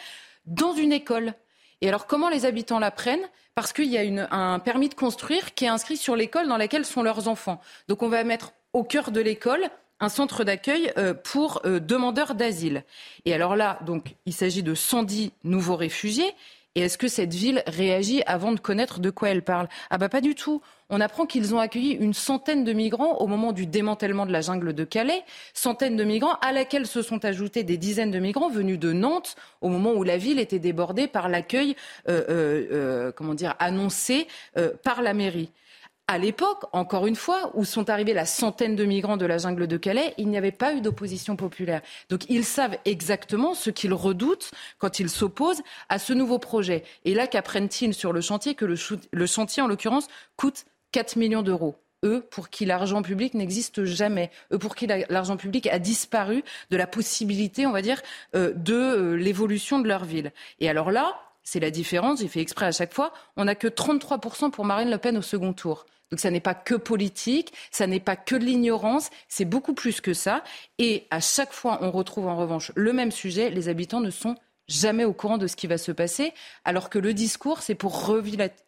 dans une école. Et alors, comment les habitants l'apprennent Parce qu'il y a un permis de construire qui est inscrit sur l'école dans laquelle sont leurs enfants. Donc, on va mettre au cœur de l'école un centre d'accueil euh, pour euh, demandeurs d'asile. Et alors là, donc, il s'agit de 110 nouveaux réfugiés. Et est-ce que cette ville réagit avant de connaître de quoi elle parle? Ah bah pas du tout. On apprend qu'ils ont accueilli une centaine de migrants au moment du démantèlement de la jungle de Calais, centaines de migrants à laquelle se sont ajoutés des dizaines de migrants venus de Nantes au moment où la ville était débordée par l'accueil, euh, euh, euh comment dire, annoncé par la mairie à l'époque, encore une fois, où sont arrivés la centaine de migrants de la jungle de Calais, il n'y avait pas eu d'opposition populaire. Donc ils savent exactement ce qu'ils redoutent quand ils s'opposent à ce nouveau projet. Et là, qu'apprennent-ils sur le chantier Que le, chantier, en l'occurrence, coûte 4 millions d'euros? Eux pour qui l'argent public n'existe jamais, eux pour qui l'argent public a disparu de la possibilité, on va dire, euh, de euh, l'évolution de leur ville. Et alors là, c'est la différence, j'ai fait exprès à chaque fois, on n'a que 33% pour Marine Le Pen au second tour. Donc ça n'est pas que politique, ça n'est pas que de l'ignorance, c'est beaucoup plus que ça. Et à chaque fois, on retrouve en revanche le même sujet, les habitants ne sont jamais au courant de ce qui va se passer, alors que le discours, c'est pour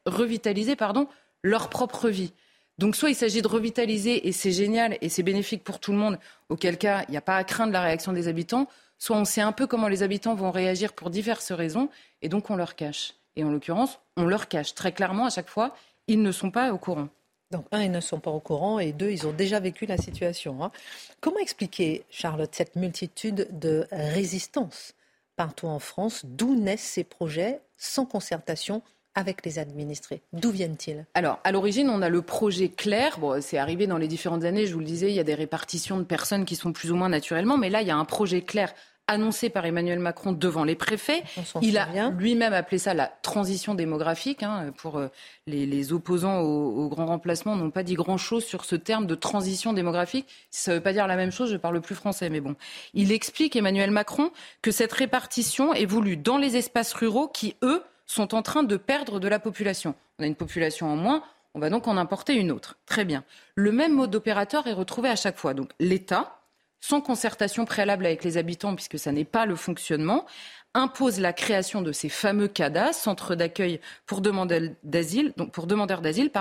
revitaliser pardon, leur propre vie. Donc soit il s'agit de revitaliser et c'est génial et c'est bénéfique pour tout le monde, auquel cas il n'y a pas à craindre la réaction des habitants, soit on sait un peu comment les habitants vont réagir pour diverses raisons et donc on leur cache. Et en l'occurrence, on leur cache très clairement à chaque fois, ils ne sont pas au courant. Donc, un, ils ne sont pas au courant, et deux, ils ont déjà vécu la situation. Hein. Comment expliquer, Charlotte, cette multitude de résistances partout en France? D'où naissent ces projets sans concertation avec les administrés? D'où viennent-ils? Alors, à l'origine, on a le projet clair. Bon, c'est arrivé dans les différentes années, je vous le disais, il y a des répartitions de personnes qui sont plus ou moins naturellement, mais là, il y a un projet clair annoncé par Emmanuel Macron devant les préfets. Il a lui-même appelé ça la transition démographique. Hein, pour euh, les, opposants au, grand remplacement, n'ont pas dit grand-chose sur ce terme de transition démographique. Si ça ne veut pas dire la même chose, je parle plus français, mais bon. Il explique, Emmanuel Macron, que cette répartition est voulue dans les espaces ruraux qui, eux, sont en train de perdre de la population. On a une population en moins, on va donc en importer une autre. Très bien. Le même mode d'opérateur est retrouvé à chaque fois. Donc l'État, sans concertation préalable avec les habitants, puisque ça n'est pas le fonctionnement, impose la création de ces fameux CADA, centres d'accueil pour demandeurs d'asile, pour demandeurs d'asile,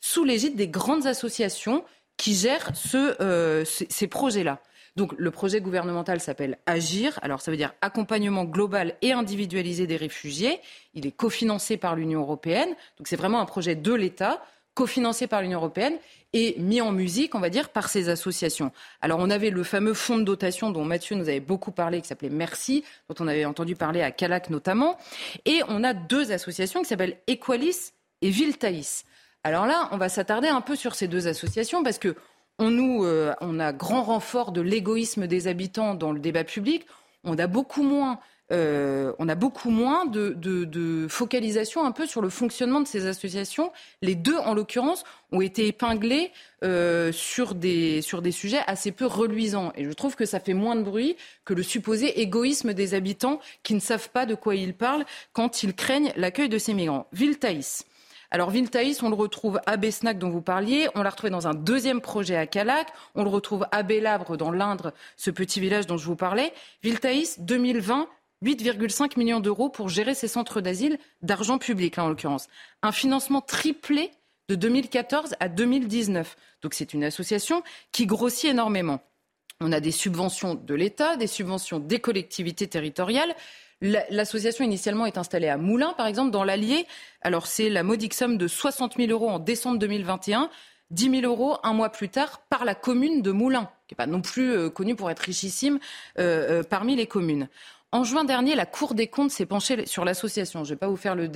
sous l'égide des grandes associations qui gèrent euh, ces projets-là. Donc le projet gouvernemental s'appelle Agir. Alors ça veut dire accompagnement global et individualisé des réfugiés. Il est cofinancé par l'Union européenne. Donc c'est vraiment un projet de l'État cofinancé par l'Union européenne et mis en musique, on va dire, par ces associations. Alors on avait le fameux fonds de dotation dont Mathieu nous avait beaucoup parlé, qui s'appelait Merci, dont on avait entendu parler à Calac notamment. Et on a deux associations qui s'appellent Equalis et Viltaïs. Alors là, on va s'attarder un peu sur ces deux associations parce que on, nous, euh, on a grand renfort de l'égoïsme des habitants dans le débat public. On a beaucoup moins euh, on a beaucoup moins de, focalisation un peu sur le fonctionnement de ces associations. Les deux, en l'occurrence, ont été épinglés euh, sur, des, sur des sujets assez peu reluisants. Et je trouve que ça fait moins de bruit que le supposé égoïsme des habitants qui ne savent pas de quoi ils parlent quand ils craignent l'accueil de ces migrants. Viltaïs. Alors Viltaïs, on le retrouve à Besnac dont vous parliez, on l'a retrouvé dans un deuxième projet à Calac, on le retrouve à Bélabre dans l'Indre, ce petit village dont je vous parlais. Viltaïs, 2020, 8,5 millions d'euros pour gérer ces centres d'asile d'argent public, en l'occurrence. Un financement triplé de 2014 à 2019. Donc c'est une association qui grossit énormément. On a des subventions de l'État, des subventions des collectivités territoriales. L'association initialement est installée à Moulins, par exemple, dans l'Allier. Alors c'est la modique somme de 60 000 euros en décembre 2021. 10 000 euros un mois plus tard par la commune de Moulins, qui n'est pas non plus euh, connue pour être richissime euh, euh, parmi les communes. En juin dernier, la Cour des comptes s'est penchée sur l'association. Je ne vais pas vous faire le,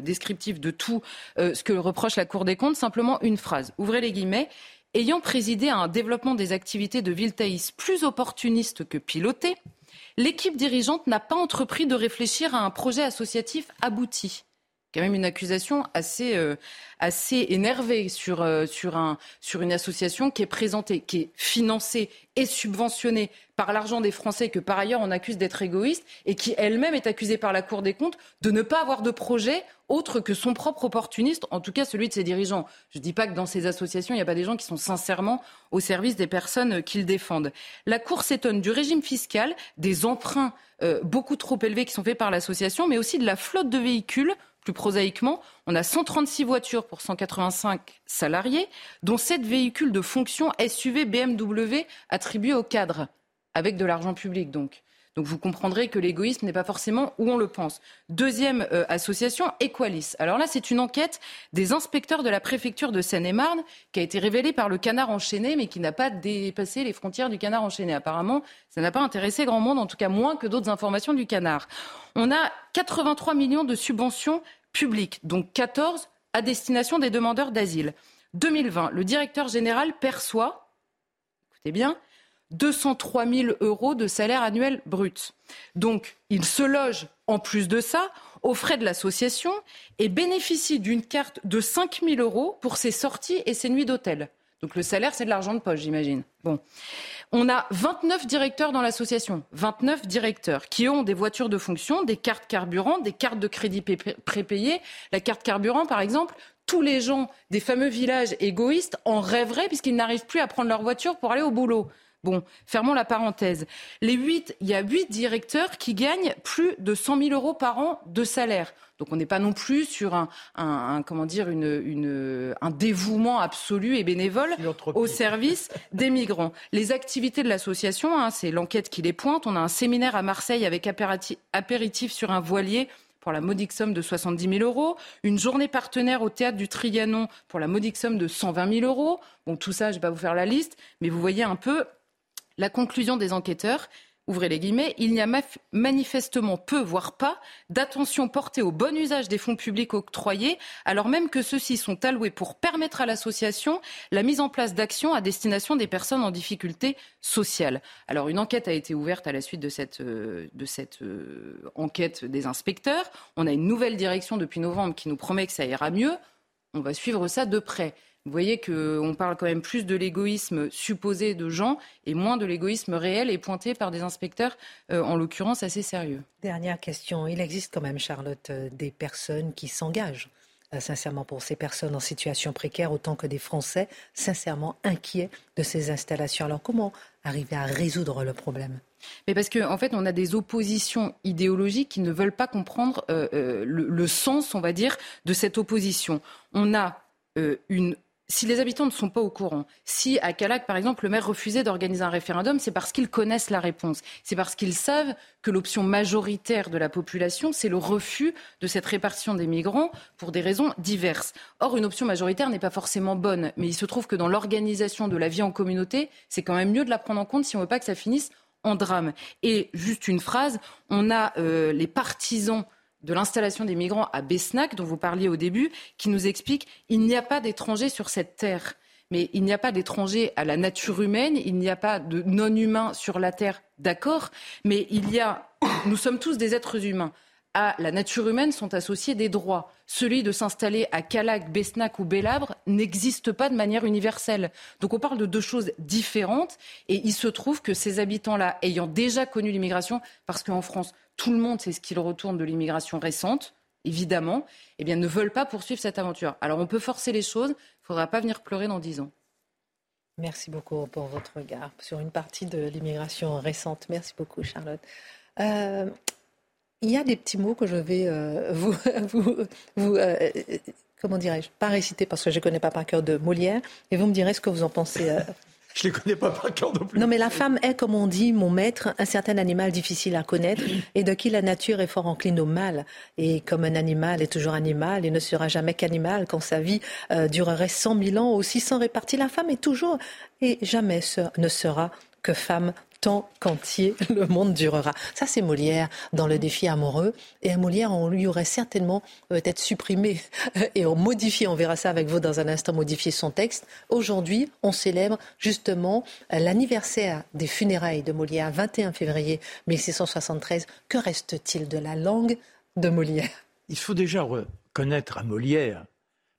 descriptif de tout euh, ce que reproche la Cour des comptes, simplement une phrase. Ouvrez les guillemets. Ayant présidé à un développement des activités de Viltaïs plus opportuniste que piloté, l'équipe dirigeante n'a pas entrepris de réfléchir à un projet associatif abouti quand même une accusation assez, euh, assez énervée sur, euh, sur, un, sur une association qui est présentée, qui est financée et subventionnée par l'argent des Français, que par ailleurs on accuse d'être égoïste, et qui elle-même est accusée par la Cour des comptes de ne pas avoir de projet autre que son propre opportuniste, en tout cas celui de ses dirigeants. Je ne dis pas que dans ces associations, il n'y a pas des gens qui sont sincèrement au service des personnes qu'ils défendent. La Cour s'étonne du régime fiscal, des emprunts euh, beaucoup trop élevés qui sont faits par l'association, mais aussi de la flotte de véhicules plus prosaïquement, on a 136 voitures pour 185 salariés, dont 7 véhicules de fonction SUV BMW attribués aux cadres, avec de l'argent public donc. Donc vous comprendrez que l'égoïsme n'est pas forcément où on le pense. Deuxième euh, association, Equalis. Alors là, c'est une enquête des inspecteurs de la préfecture de Seine-et-Marne qui a été révélée par le canard enchaîné, mais qui n'a pas dépassé les frontières du canard enchaîné. Apparemment, ça n'a pas intéressé grand monde, en tout cas moins que d'autres informations du canard. On a 83 millions de subventions publiques, donc 14 à destination des demandeurs d'asile. 2020, le directeur général perçoit, écoutez bien, 203 000 euros de salaire annuel brut. Donc, il se loge en plus de ça aux frais de l'association et bénéficie d'une carte de 5 000 euros pour ses sorties et ses nuits d'hôtel. Donc le salaire, c'est de l'argent de poche, j'imagine. Bon. On a 29 directeurs dans l'association, 29 directeurs qui ont des voitures de fonction, des cartes carburant, des cartes de crédit prépayées. La carte carburant, par exemple, tous les gens des fameux villages égoïstes en rêveraient puisqu'ils n'arrivent plus à prendre leur voiture pour aller au boulot. Bon, fermons la parenthèse. Les 8, il y a huit directeurs qui gagnent plus de 100 000 euros par an de salaire. Donc on n'est pas non plus sur un, comment dire un dévouement absolu et bénévole au service des migrants. Les activités de l'association, hein, c'est l'enquête qui les pointe. On a un séminaire à Marseille avec apéritif sur un voilier pour la modique somme de 70 000 euros, une journée partenaire au théâtre du Trianon pour la modique somme de 120 000 euros. Bon, tout ça, je ne vais pas vous faire la liste, mais vous voyez un peu la conclusion des enquêteurs, ouvrez les guillemets, il n'y a manifestement peu, voire pas, d'attention portée au bon usage des fonds publics octroyés, alors même que ceux-ci sont alloués pour permettre à l'association la mise en place d'actions à destination des personnes en difficulté sociale. Alors une enquête a été ouverte à la suite de cette, euh, euh, enquête des inspecteurs. On a une nouvelle direction depuis novembre qui nous promet que ça ira mieux. On va suivre ça de près. Vous voyez qu'on parle quand même plus de l'égoïsme supposé de gens et moins de l'égoïsme réel et pointé par des inspecteurs, euh, en l'occurrence assez sérieux. Dernière question. Il existe quand même, Charlotte, euh, des personnes qui s'engagent euh, sincèrement pour ces personnes en situation précaire, autant que des Français sincèrement inquiets de ces installations. Alors comment arriver à résoudre le problème? Mais parce qu'en en fait, on a des oppositions idéologiques qui ne veulent pas comprendre le, le, sens, on va dire, de cette opposition. On a une si les habitants ne sont pas au courant, si à Calac, par exemple, le maire refusait d'organiser un référendum, c'est parce qu'ils connaissent la réponse. C'est parce qu'ils savent que l'option majoritaire de la population, c'est le refus de cette répartition des migrants pour des raisons diverses. Or, une option majoritaire n'est pas forcément bonne, mais il se trouve que dans l'organisation de la vie en communauté, c'est quand même mieux de la prendre en compte si on veut pas que ça finisse en drame. Et juste une phrase, on a euh, les partisans de l'installation des migrants à Besnac, dont vous parliez au début, qui nous explique qu'il n'y a pas d'étrangers sur cette terre. Mais il n'y a pas d'étrangers à la nature humaine, il n'y a pas de non-humains sur la terre, d'accord, mais il y a, nous sommes tous des êtres humains. À la nature humaine sont associés des droits. Celui de s'installer à Calac, Besnac ou Bélabre n'existe pas de manière universelle. Donc on parle de deux choses différentes et il se trouve que ces habitants-là, ayant déjà connu l'immigration, parce qu'en France, tout le monde sait ce qu'il retourne de l'immigration récente, évidemment, eh bien, ne veulent pas poursuivre cette aventure. Alors on peut forcer les choses, il ne faudra pas venir pleurer dans dix ans. Merci beaucoup pour votre regard sur une partie de l'immigration récente. Merci beaucoup, Charlotte. Euh, il y a des petits mots que je vais euh, vous, vous, euh, comment dirais-je, pas réciter parce que je ne connais pas par cœur de Molière, et vous me direz ce que vous en pensez je ne les connais pas par cœur non plus. Non, mais la femme est, comme on dit, mon maître, un certain animal difficile à connaître et de qui la nature est fort encline au mal. Et comme un animal est toujours animal, il ne sera jamais qu'animal quand sa vie euh, durerait cent mille ans aussi sans répartie. La femme est toujours et jamais ne sera que femme tant qu'entier le monde durera. Ça, c'est Molière dans le défi amoureux. Et à Molière, on lui aurait certainement euh, peut-être supprimé et on modifie, on verra ça avec vous dans un instant, modifier son texte. Aujourd'hui, on célèbre justement l'anniversaire des funérailles de Molière, 21 février 1673. Que reste-t-il de la langue de Molière? Il faut déjà reconnaître à Molière,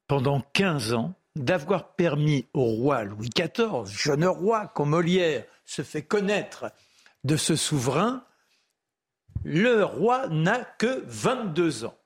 pendant 15 ans, d'avoir permis au roi Louis XIV, jeune roi comme Molière, se fait connaître de ce souverain, le roi n'a que 22 ans.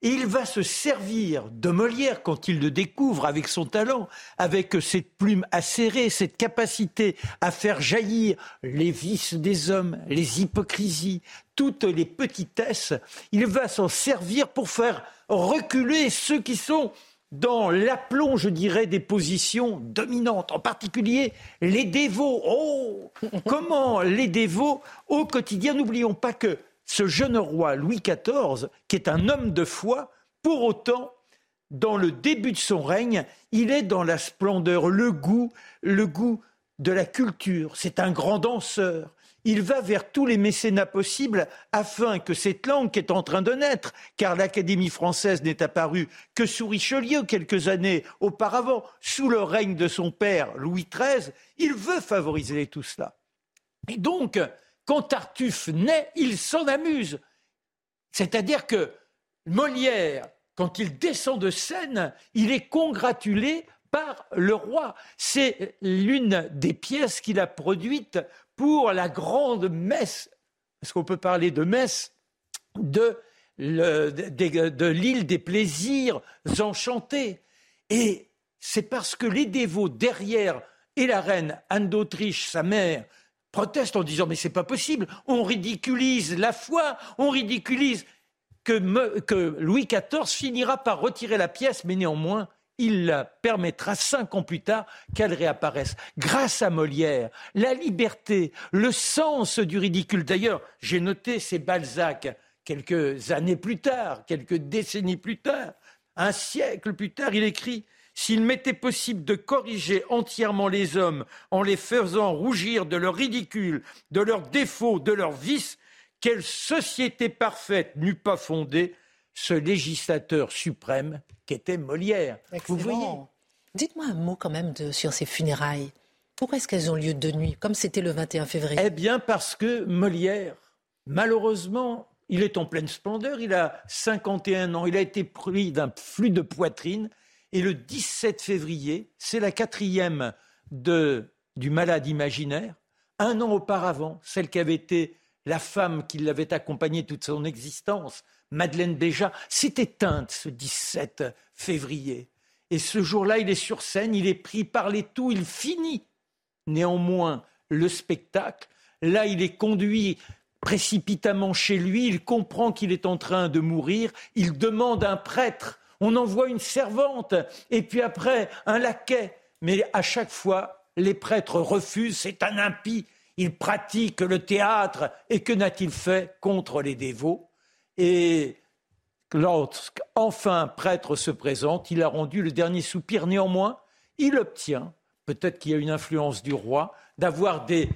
il va se servir de Molière quand il le découvre avec son talent, avec cette plume acérée, cette capacité à faire jaillir les vices des hommes, les hypocrisies, toutes les petitesses. Il va s'en servir pour faire reculer ceux qui sont dans l'aplomb, je dirais, des positions dominantes, en particulier les dévots. Oh Comment les dévots au quotidien N'oublions pas que ce jeune roi Louis XIV, qui est un homme de foi, pour autant, dans le début de son règne, il est dans la splendeur, le goût, le goût de la culture. C'est un grand danseur il va vers tous les mécénats possibles afin que cette langue qui est en train de naître, car l'Académie française n'est apparue que sous Richelieu quelques années auparavant, sous le règne de son père Louis XIII, il veut favoriser tout cela. Et donc, quand Tartuffe naît, il s'en amuse. C'est-à-dire que Molière, quand il descend de scène, il est congratulé par le roi. C'est l'une des pièces qu'il a produites pour la grande messe, est-ce qu'on peut parler de messe, de, l'île des plaisirs enchantés. Et c'est parce que les dévots derrière et la reine Anne d'Autriche, sa mère, protestent en disant mais c'est pas possible, on ridiculise la foi, on ridiculise que, que Louis XIV finira par retirer la pièce, mais néanmoins il permettra cinq ans plus tard qu'elle réapparaisse. Grâce à Molière, la liberté, le sens du ridicule. D'ailleurs, j'ai noté c'est Balzac quelques années plus tard, quelques décennies plus tard, un siècle plus tard, il écrit S'il m'était possible de corriger entièrement les hommes en les faisant rougir de leurs ridicules, de leurs défauts, de leurs vices, quelle société parfaite n'eût pas fondé ce législateur suprême qu'était Molière. Vous voyez Dites-moi un mot quand même sur ces funérailles. Pourquoi est-ce qu'elles ont lieu de nuit, comme c'était le 21 février? Eh bien parce que Molière, malheureusement, il est en pleine splendeur, il a 51 ans, il a été pris d'un flux de poitrine, et le 17 février, c'est la quatrième de, du malade imaginaire. Un an auparavant, celle qui avait été la femme qui l'avait accompagné toute son existence, Madeleine Béja, s'est éteinte ce 17 février. Et ce jour-là, il est sur scène, il est pris par les toux, il finit néanmoins le spectacle. Là, il est conduit précipitamment chez lui, il comprend qu'il est en train de mourir, il demande un prêtre, on envoie une servante, et puis après un laquais. Mais à chaque fois, les prêtres refusent, c'est un impie, il pratique le théâtre, et que n'a-t-il fait contre les dévots? Et lorsqu'enfin prêtre se présente, il a rendu le dernier soupir. Néanmoins, il obtient, peut-être qu'il y a une influence du roi, d'avoir des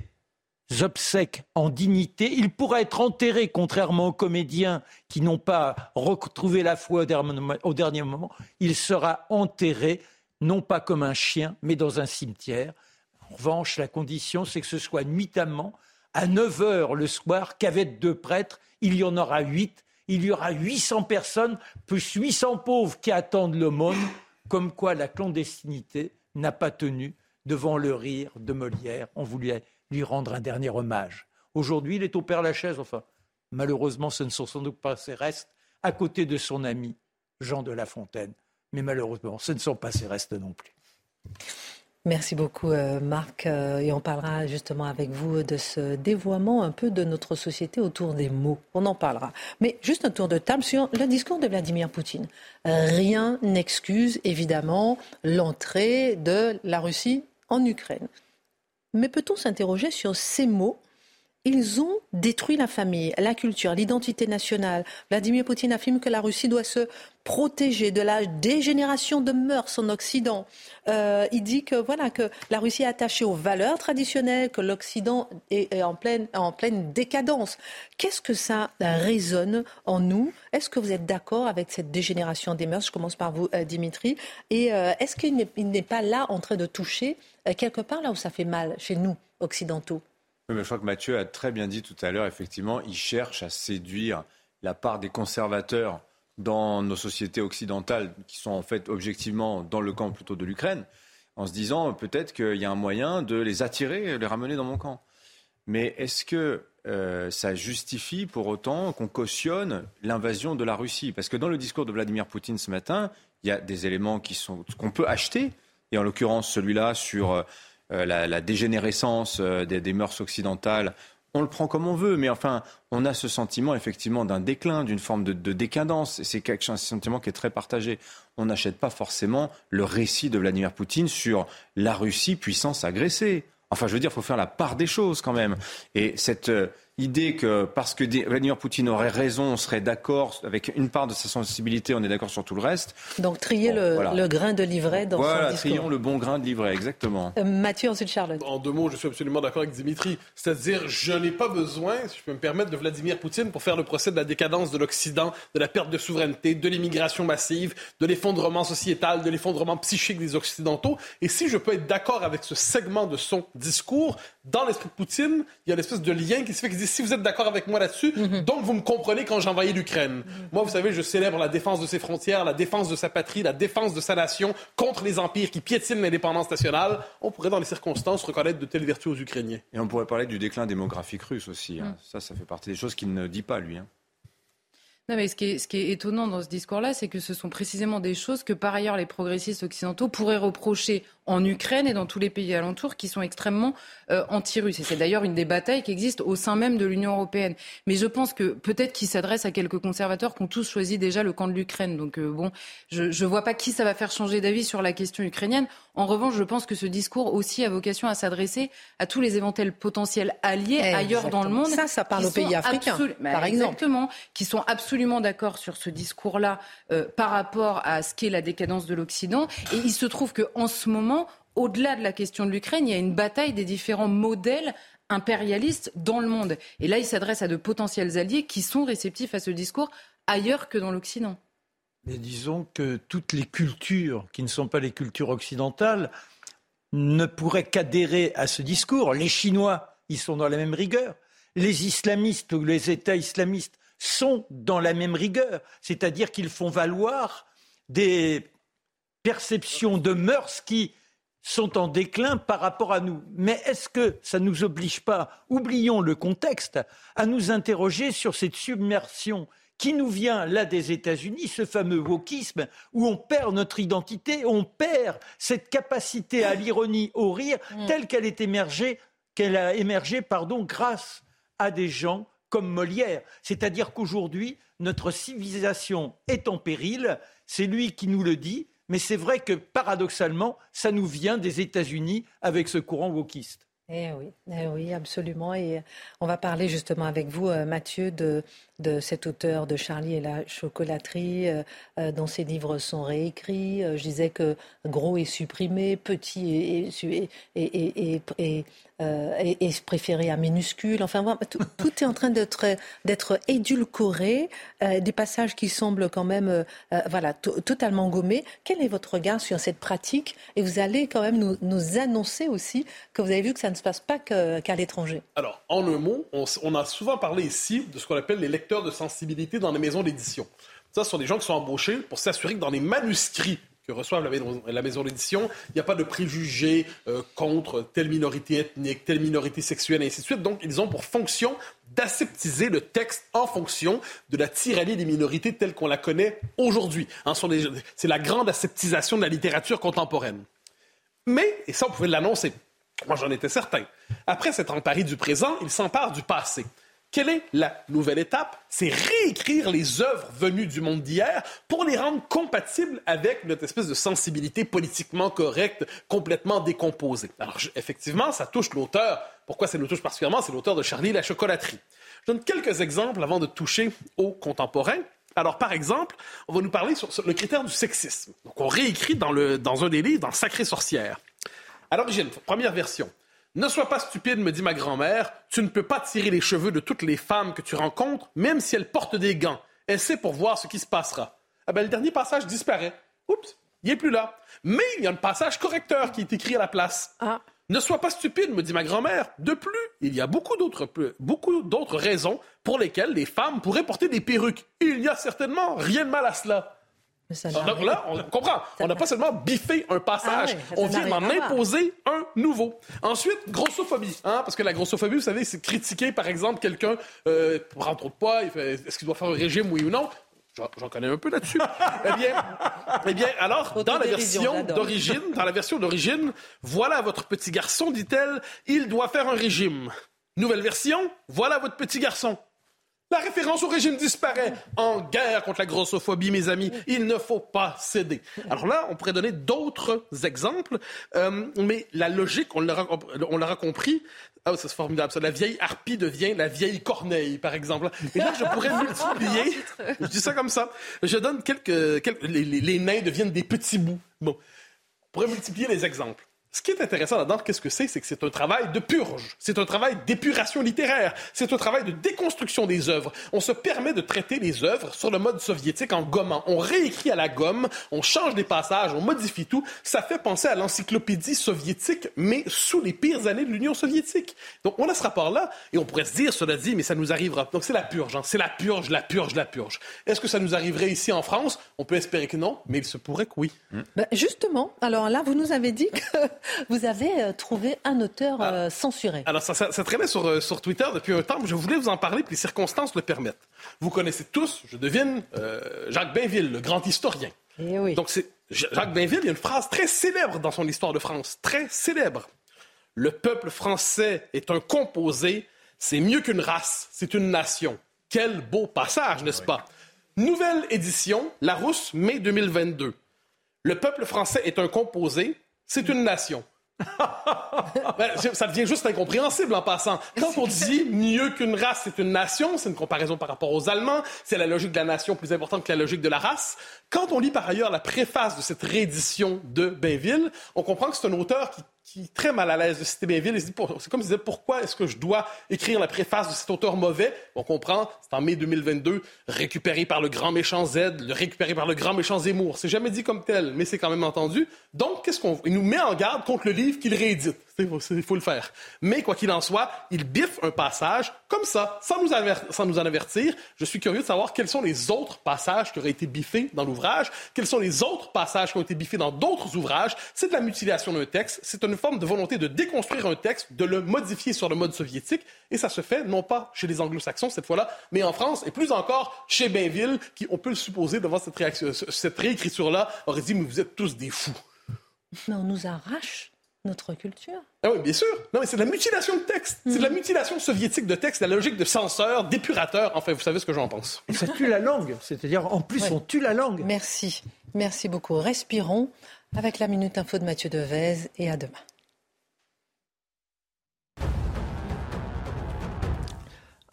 obsèques en dignité. Il pourra être enterré, contrairement aux comédiens qui n'ont pas retrouvé la foi au dernier moment. Il sera enterré, non pas comme un chien, mais dans un cimetière. En revanche, la condition, c'est que ce soit nuitamment à 9 heures le soir qu'avec deux prêtres. Il y en aura huit il y aura 800 personnes, plus 800 pauvres qui attendent l'aumône, comme quoi la clandestinité n'a pas tenu devant le rire de Molière. On voulait lui rendre un dernier hommage. Aujourd'hui, il est au Père Lachaise, enfin, malheureusement, ce ne sont sans doute pas ses restes, à côté de son ami Jean de La Fontaine. Mais malheureusement, ce ne sont pas ses restes non plus. Merci beaucoup euh, Marc euh, et on parlera justement avec vous de ce dévoiement un peu de notre société autour des mots. On en parlera. Mais juste un tour de table sur le discours de Vladimir Poutine. Rien n'excuse évidemment l'entrée de la Russie en Ukraine. Mais peut-on s'interroger sur ces mots ils ont détruit la famille, la culture, l'identité nationale. Vladimir Poutine affirme que la Russie doit se protéger de la dégénération de mœurs en Occident. Euh, il dit que voilà que la Russie est attachée aux valeurs traditionnelles, que l'Occident est, en, pleine, en pleine décadence. Qu'est-ce que ça résonne en nous? Est-ce que vous êtes d'accord avec cette dégénération des mœurs? Je commence par vous, euh, Dimitri. Et euh, est-ce qu'il n'est pas là en train de toucher quelque part là où ça fait mal chez nous occidentaux? Je crois que Mathieu a très bien dit tout à l'heure, effectivement, il cherche à séduire la part des conservateurs dans nos sociétés occidentales, qui sont en fait objectivement dans le camp plutôt de l'Ukraine, en se disant peut-être qu'il y a un moyen de les attirer, les ramener dans mon camp. Mais est-ce que euh, ça justifie pour autant qu'on cautionne l'invasion de la Russie? Parce que dans le discours de Vladimir Poutine ce matin, il y a des éléments qui sont qu'on peut acheter, et en l'occurrence celui-là sur euh, la, dégénérescence euh, des, mœurs occidentales on le prend comme on veut, mais enfin, on a ce sentiment effectivement d'un déclin, d'une forme de, décadence. Et c'est un sentiment qui est très partagé. On n'achète pas forcément le récit de Vladimir Poutine sur la Russie puissance agressée. Enfin, je veux dire, il faut faire la part des choses quand même. Et cette euh, idée que parce que Vladimir Poutine aurait raison, on serait d'accord avec une part de sa sensibilité, on est d'accord sur tout le reste. Donc trier le, grain de livret dans voilà, son discours. trions le bon grain de livret, exactement. Euh, Mathieu, ensuite Charlotte. En deux mots, je suis absolument d'accord avec Dimitri. C'est-à-dire, je n'ai pas besoin, si je peux me permettre, de Vladimir Poutine pour faire le procès de la décadence de l'Occident, de la perte de souveraineté, de l'immigration massive, de l'effondrement sociétal, de l'effondrement psychique des Occidentaux. Et si je peux être d'accord avec ce segment de son discours, dans l'esprit de Poutine, il y a l'espèce de lien qui se fait qui dit si vous êtes d'accord avec moi là-dessus, mhm. donc vous me comprenez quand j'envahis l'Ukraine. Mhm. Moi, vous savez, je célèbre la défense de ses frontières, la défense de sa patrie, la défense de sa nation contre les empires qui piétinent l'indépendance nationale. On pourrait, dans les circonstances, reconnaître de telles vertus aux Ukrainiens. Et on pourrait parler du déclin démographique russe aussi. Hein. Mhm. Ça, ça fait partie des choses qu'il ne dit pas, lui. Hein. Non, mais ce qui, est, ce qui est étonnant dans ce discours-là, c'est que ce sont précisément des choses que, par ailleurs, les progressistes occidentaux pourraient reprocher en Ukraine et dans tous les pays alentours qui sont extrêmement euh, anti-russes. Et c'est d'ailleurs une des batailles qui existent au sein même de l'Union européenne. Mais je pense que peut-être qu'il s'adresse à quelques conservateurs qui ont tous choisi déjà le camp de l'Ukraine. Donc euh, bon, je ne vois pas qui ça va faire changer d'avis sur la question ukrainienne. En revanche, je pense que ce discours aussi a vocation à s'adresser à tous les éventuels potentiels alliés ailleurs dans le monde. Ça, ça parle aux pays africains, par exemple. Exactement, qui sont absolument d'accord sur ce discours-là euh, par rapport à ce qu'est la décadence de l'Occident. Et il se trouve qu'en ce moment, au-delà de la question de l'Ukraine, il y a une bataille des différents modèles impérialistes dans le monde. Et là, il s'adresse à de potentiels alliés qui sont réceptifs à ce discours ailleurs que dans l'Occident. Mais disons que toutes les cultures qui ne sont pas les cultures occidentales ne pourraient qu'adhérer à ce discours. Les Chinois, ils sont dans la même rigueur. Les islamistes ou les États islamistes sont dans la même rigueur. C'est-à-dire qu'ils font valoir des perceptions de mœurs qui sont en déclin par rapport à nous. Mais est-ce que ça ne nous oblige pas, oublions le contexte, à nous interroger sur cette submersion qui nous vient là des États-Unis, ce fameux wokisme, où on perd notre identité, on perd cette capacité à l'ironie, au rire, mm. telle qu'elle est émergée, qu'elle a émergé, pardon, grâce à des gens comme Molière. C'est-à-dire qu'aujourd'hui, notre civilisation est en péril. C'est lui qui nous le dit. Mais c'est vrai que paradoxalement, ça nous vient des États-Unis avec ce courant wokiste. Eh oui, eh oui, absolument. Et on va parler justement avec vous, euh, Mathieu, de, de cet auteur de Charlie et la chocolaterie, euh, euh, dont ses livres sont réécrits. je disais que gros est supprimé, petit est, est, préféré à minuscule. Enfin, tout, est en train d'être édulcoré, des passages qui semblent quand même voilà, totalement gommés. Quel est votre regard sur cette pratique? Et vous allez quand même nous, nous annoncer aussi que vous avez vu que ça ne se passe pas qu'à l'étranger. Alors, en un mot, on, a souvent parlé ici de ce qu'on appelle les lecteurs de sensibilité dans les maisons d'édition. Ça, ce sont des gens qui sont embauchés pour s'assurer que dans les manuscrits que reçoivent la maison, d'édition, il n'y a pas de préjugés euh, contre telle minorité ethnique, telle minorité sexuelle, et ainsi de suite. Donc, ils ont pour fonction d'aseptiser le texte en fonction de la tyrannie des minorités telle qu'on la connaît aujourd'hui. Hein, c'est la grande aseptisation de la littérature contemporaine. Mais, et ça, on pouvait l'annoncer, moi, j'en étais certain. Après s'être emparé du présent, il s'empare du passé. Quelle est la nouvelle étape? C'est réécrire les œuvres venues du monde d'hier pour les rendre compatibles avec notre espèce de sensibilité politiquement correcte, complètement décomposée. Alors, effectivement, ça touche l'auteur. Pourquoi ça nous touche particulièrement? C'est l'auteur de Charlie la chocolaterie. Je donne quelques exemples avant de toucher aux contemporains. Alors, par exemple, on va nous parler sur, le critère du sexisme. Donc, on réécrit dans, le, dans un des livres, dans Sacré sorcière. À l'origine, première version. Ne sois pas stupide, me dit ma grand-mère. Tu ne peux pas tirer les cheveux de toutes les femmes que tu rencontres, même si elles portent des gants. Essaie pour voir ce qui se passera. Ah ben, le dernier passage disparaît. Oups, il n'est plus là. Mais il y a un passage correcteur qui est écrit à la place. Ah. Ne sois pas stupide, me dit ma grand-mère. De plus, il y a beaucoup d'autres, beaucoup d'autres raisons pour lesquelles les femmes pourraient porter des perruques. Il n'y a certainement rien de mal à cela. Donc là, on comprend. On n'a pas seulement biffé un passage, ah on vient d'en imposer un nouveau. Ensuite, grossophobie. Hein, parce que la grossophobie, vous savez, c'est critiquer, par exemple, quelqu'un euh, prend trop de poids, est-ce qu'il doit faire un régime, oui ou non? J'en connais un peu là-dessus. eh bien, eh bien, alors, dans la version d'origine, dans la version d'origine, voilà votre petit garçon, dit-elle, il doit faire un régime. Nouvelle version, voilà votre petit garçon. La référence au régime disparaît. En guerre contre la grossophobie, mes amis, il ne faut pas céder. Alors là, on pourrait donner d'autres exemples, euh, mais la logique, on l'aura compris, ah, c'est formidable. Ça. La vieille harpie devient la vieille corneille, par exemple. Et là, je pourrais multiplier. je dis ça comme ça. Je donne quelques. quelques les, les, nains deviennent des petits bouts. Bon. On pourrait multiplier les exemples. Ce qui est intéressant là-dedans, qu'est-ce que c'est? C'est que c'est un travail de purge. C'est un travail d'épuration littéraire. C'est un travail de déconstruction des œuvres. On se permet de traiter les œuvres sur le mode soviétique en gommant. On réécrit à la gomme, on change des passages, on modifie tout. Ça fait penser à l'encyclopédie soviétique, mais sous les pires années de l'Union soviétique. Donc, on a ce rapport-là, et on pourrait se dire, cela dit, mais ça nous arrivera. Donc, c'est la purge. Hein. C'est la purge, la purge, la purge. Est-ce que ça nous arriverait ici en France? On peut espérer que non, mais il se pourrait que oui. Ben, justement, alors là, vous nous avez dit que vous avez euh, trouvé un auteur ah. euh, censuré. Alors, ça, ça, traînait sur, euh, sur, Twitter depuis un temps, mais je voulais vous en parler, puis les circonstances le permettent. Vous connaissez tous, je devine, Jacques Bainville, le grand historien. Eh oui. Donc, c'est Jacques Bainville, il y a une phrase très célèbre dans son histoire de France, très célèbre. Le peuple français est un composé, c'est mieux qu'une race, c'est une nation. Quel beau passage, n'est-ce pas? Nouvelle édition, Larousse, mai 2022. Le peuple français est un composé, c'est une nation. Ben, ça devient juste incompréhensible en passant. Quand on dit mieux qu'une race, c'est une nation, c'est une comparaison par rapport aux Allemands, c'est la logique de la nation plus importante que la logique de la race. Quand on lit par ailleurs la préface de cette réédition de Bainville, on comprend que c'est un auteur qui qui est très mal à l'aise de citer Bainville. C'est comme il disait, pourquoi est-ce que je dois écrire la préface de cet auteur mauvais? On comprend, c'est en mai 2022, récupéré par le grand méchant Z, récupéré par le grand méchant Zemmour. C'est jamais dit comme tel, mais c'est quand même entendu. Donc, qu'est-ce qu'on... Il nous met en garde contre le livre qu'il réédite. Il faut le faire. Mais quoi qu'il en soit, il biffe un passage comme ça, sans nous, en avertir. Je suis curieux de savoir quels sont les autres passages qui auraient été biffés dans l'ouvrage, quels sont les autres passages qui ont été biffés dans d'autres ouvrages. C'est de la mutilation d'un texte, c'est une forme de volonté de déconstruire un texte, de le modifier sur le mode soviétique, et ça se fait non pas chez les anglo-saxons cette fois-là, mais en France, et plus encore chez Bainville, qui, on peut le supposer, devant cette, cette réécriture-là, aurait dit, mais vous êtes tous des fous. Mais on nous arrache notre culture. Ah oui, bien sûr. Non, mais c'est de la mutilation de texte. C'est de la mm. mutilation soviétique de texte, la logique de censeur, d'épurateur. Enfin, vous savez ce que j'en pense. ça tue la langue. C'est-à-dire, en plus, on tue la langue. Merci. Merci beaucoup. Respirons avec la Minute Info de Mathieu Devez et à demain.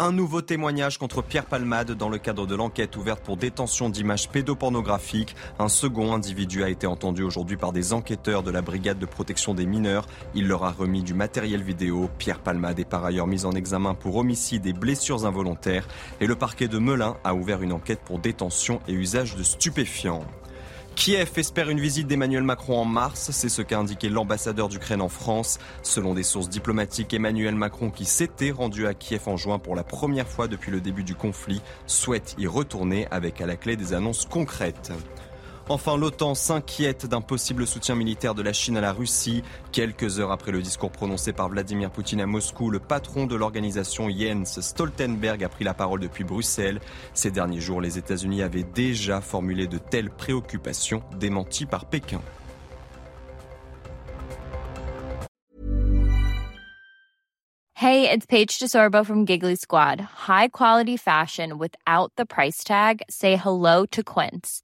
Un nouveau témoignage contre Pierre Palmade dans le cadre de l'enquête ouverte pour détention d'images pédopornographiques. Un second individu a été entendu aujourd'hui par des enquêteurs de la brigade de protection des mineurs. Il leur a remis du matériel vidéo. Pierre Palmade est par ailleurs mis en examen pour homicide et blessures involontaires. Et le parquet de Melun a ouvert une enquête pour détention et usage de stupéfiants. Kiev espère une visite d'Emmanuel Macron en mars, c'est ce qu'a indiqué l'ambassadeur d'Ukraine en France. Selon des sources diplomatiques, Emmanuel Macron, qui s'était rendu à Kiev en juin pour la première fois depuis le début du conflit, souhaite y retourner avec à la clé des annonces concrètes. Enfin, l'OTAN s'inquiète d'un possible soutien militaire de la Chine à la Russie. Quelques heures après le discours prononcé par Vladimir Poutine à Moscou, le patron de l'organisation Jens Stoltenberg a pris la parole depuis Bruxelles. Ces derniers jours, les États-Unis avaient déjà formulé de telles préoccupations démenties par Pékin. Hey, it's Paige DeSorbo from Giggly Squad. High quality fashion without the price tag. Say hello to Quince.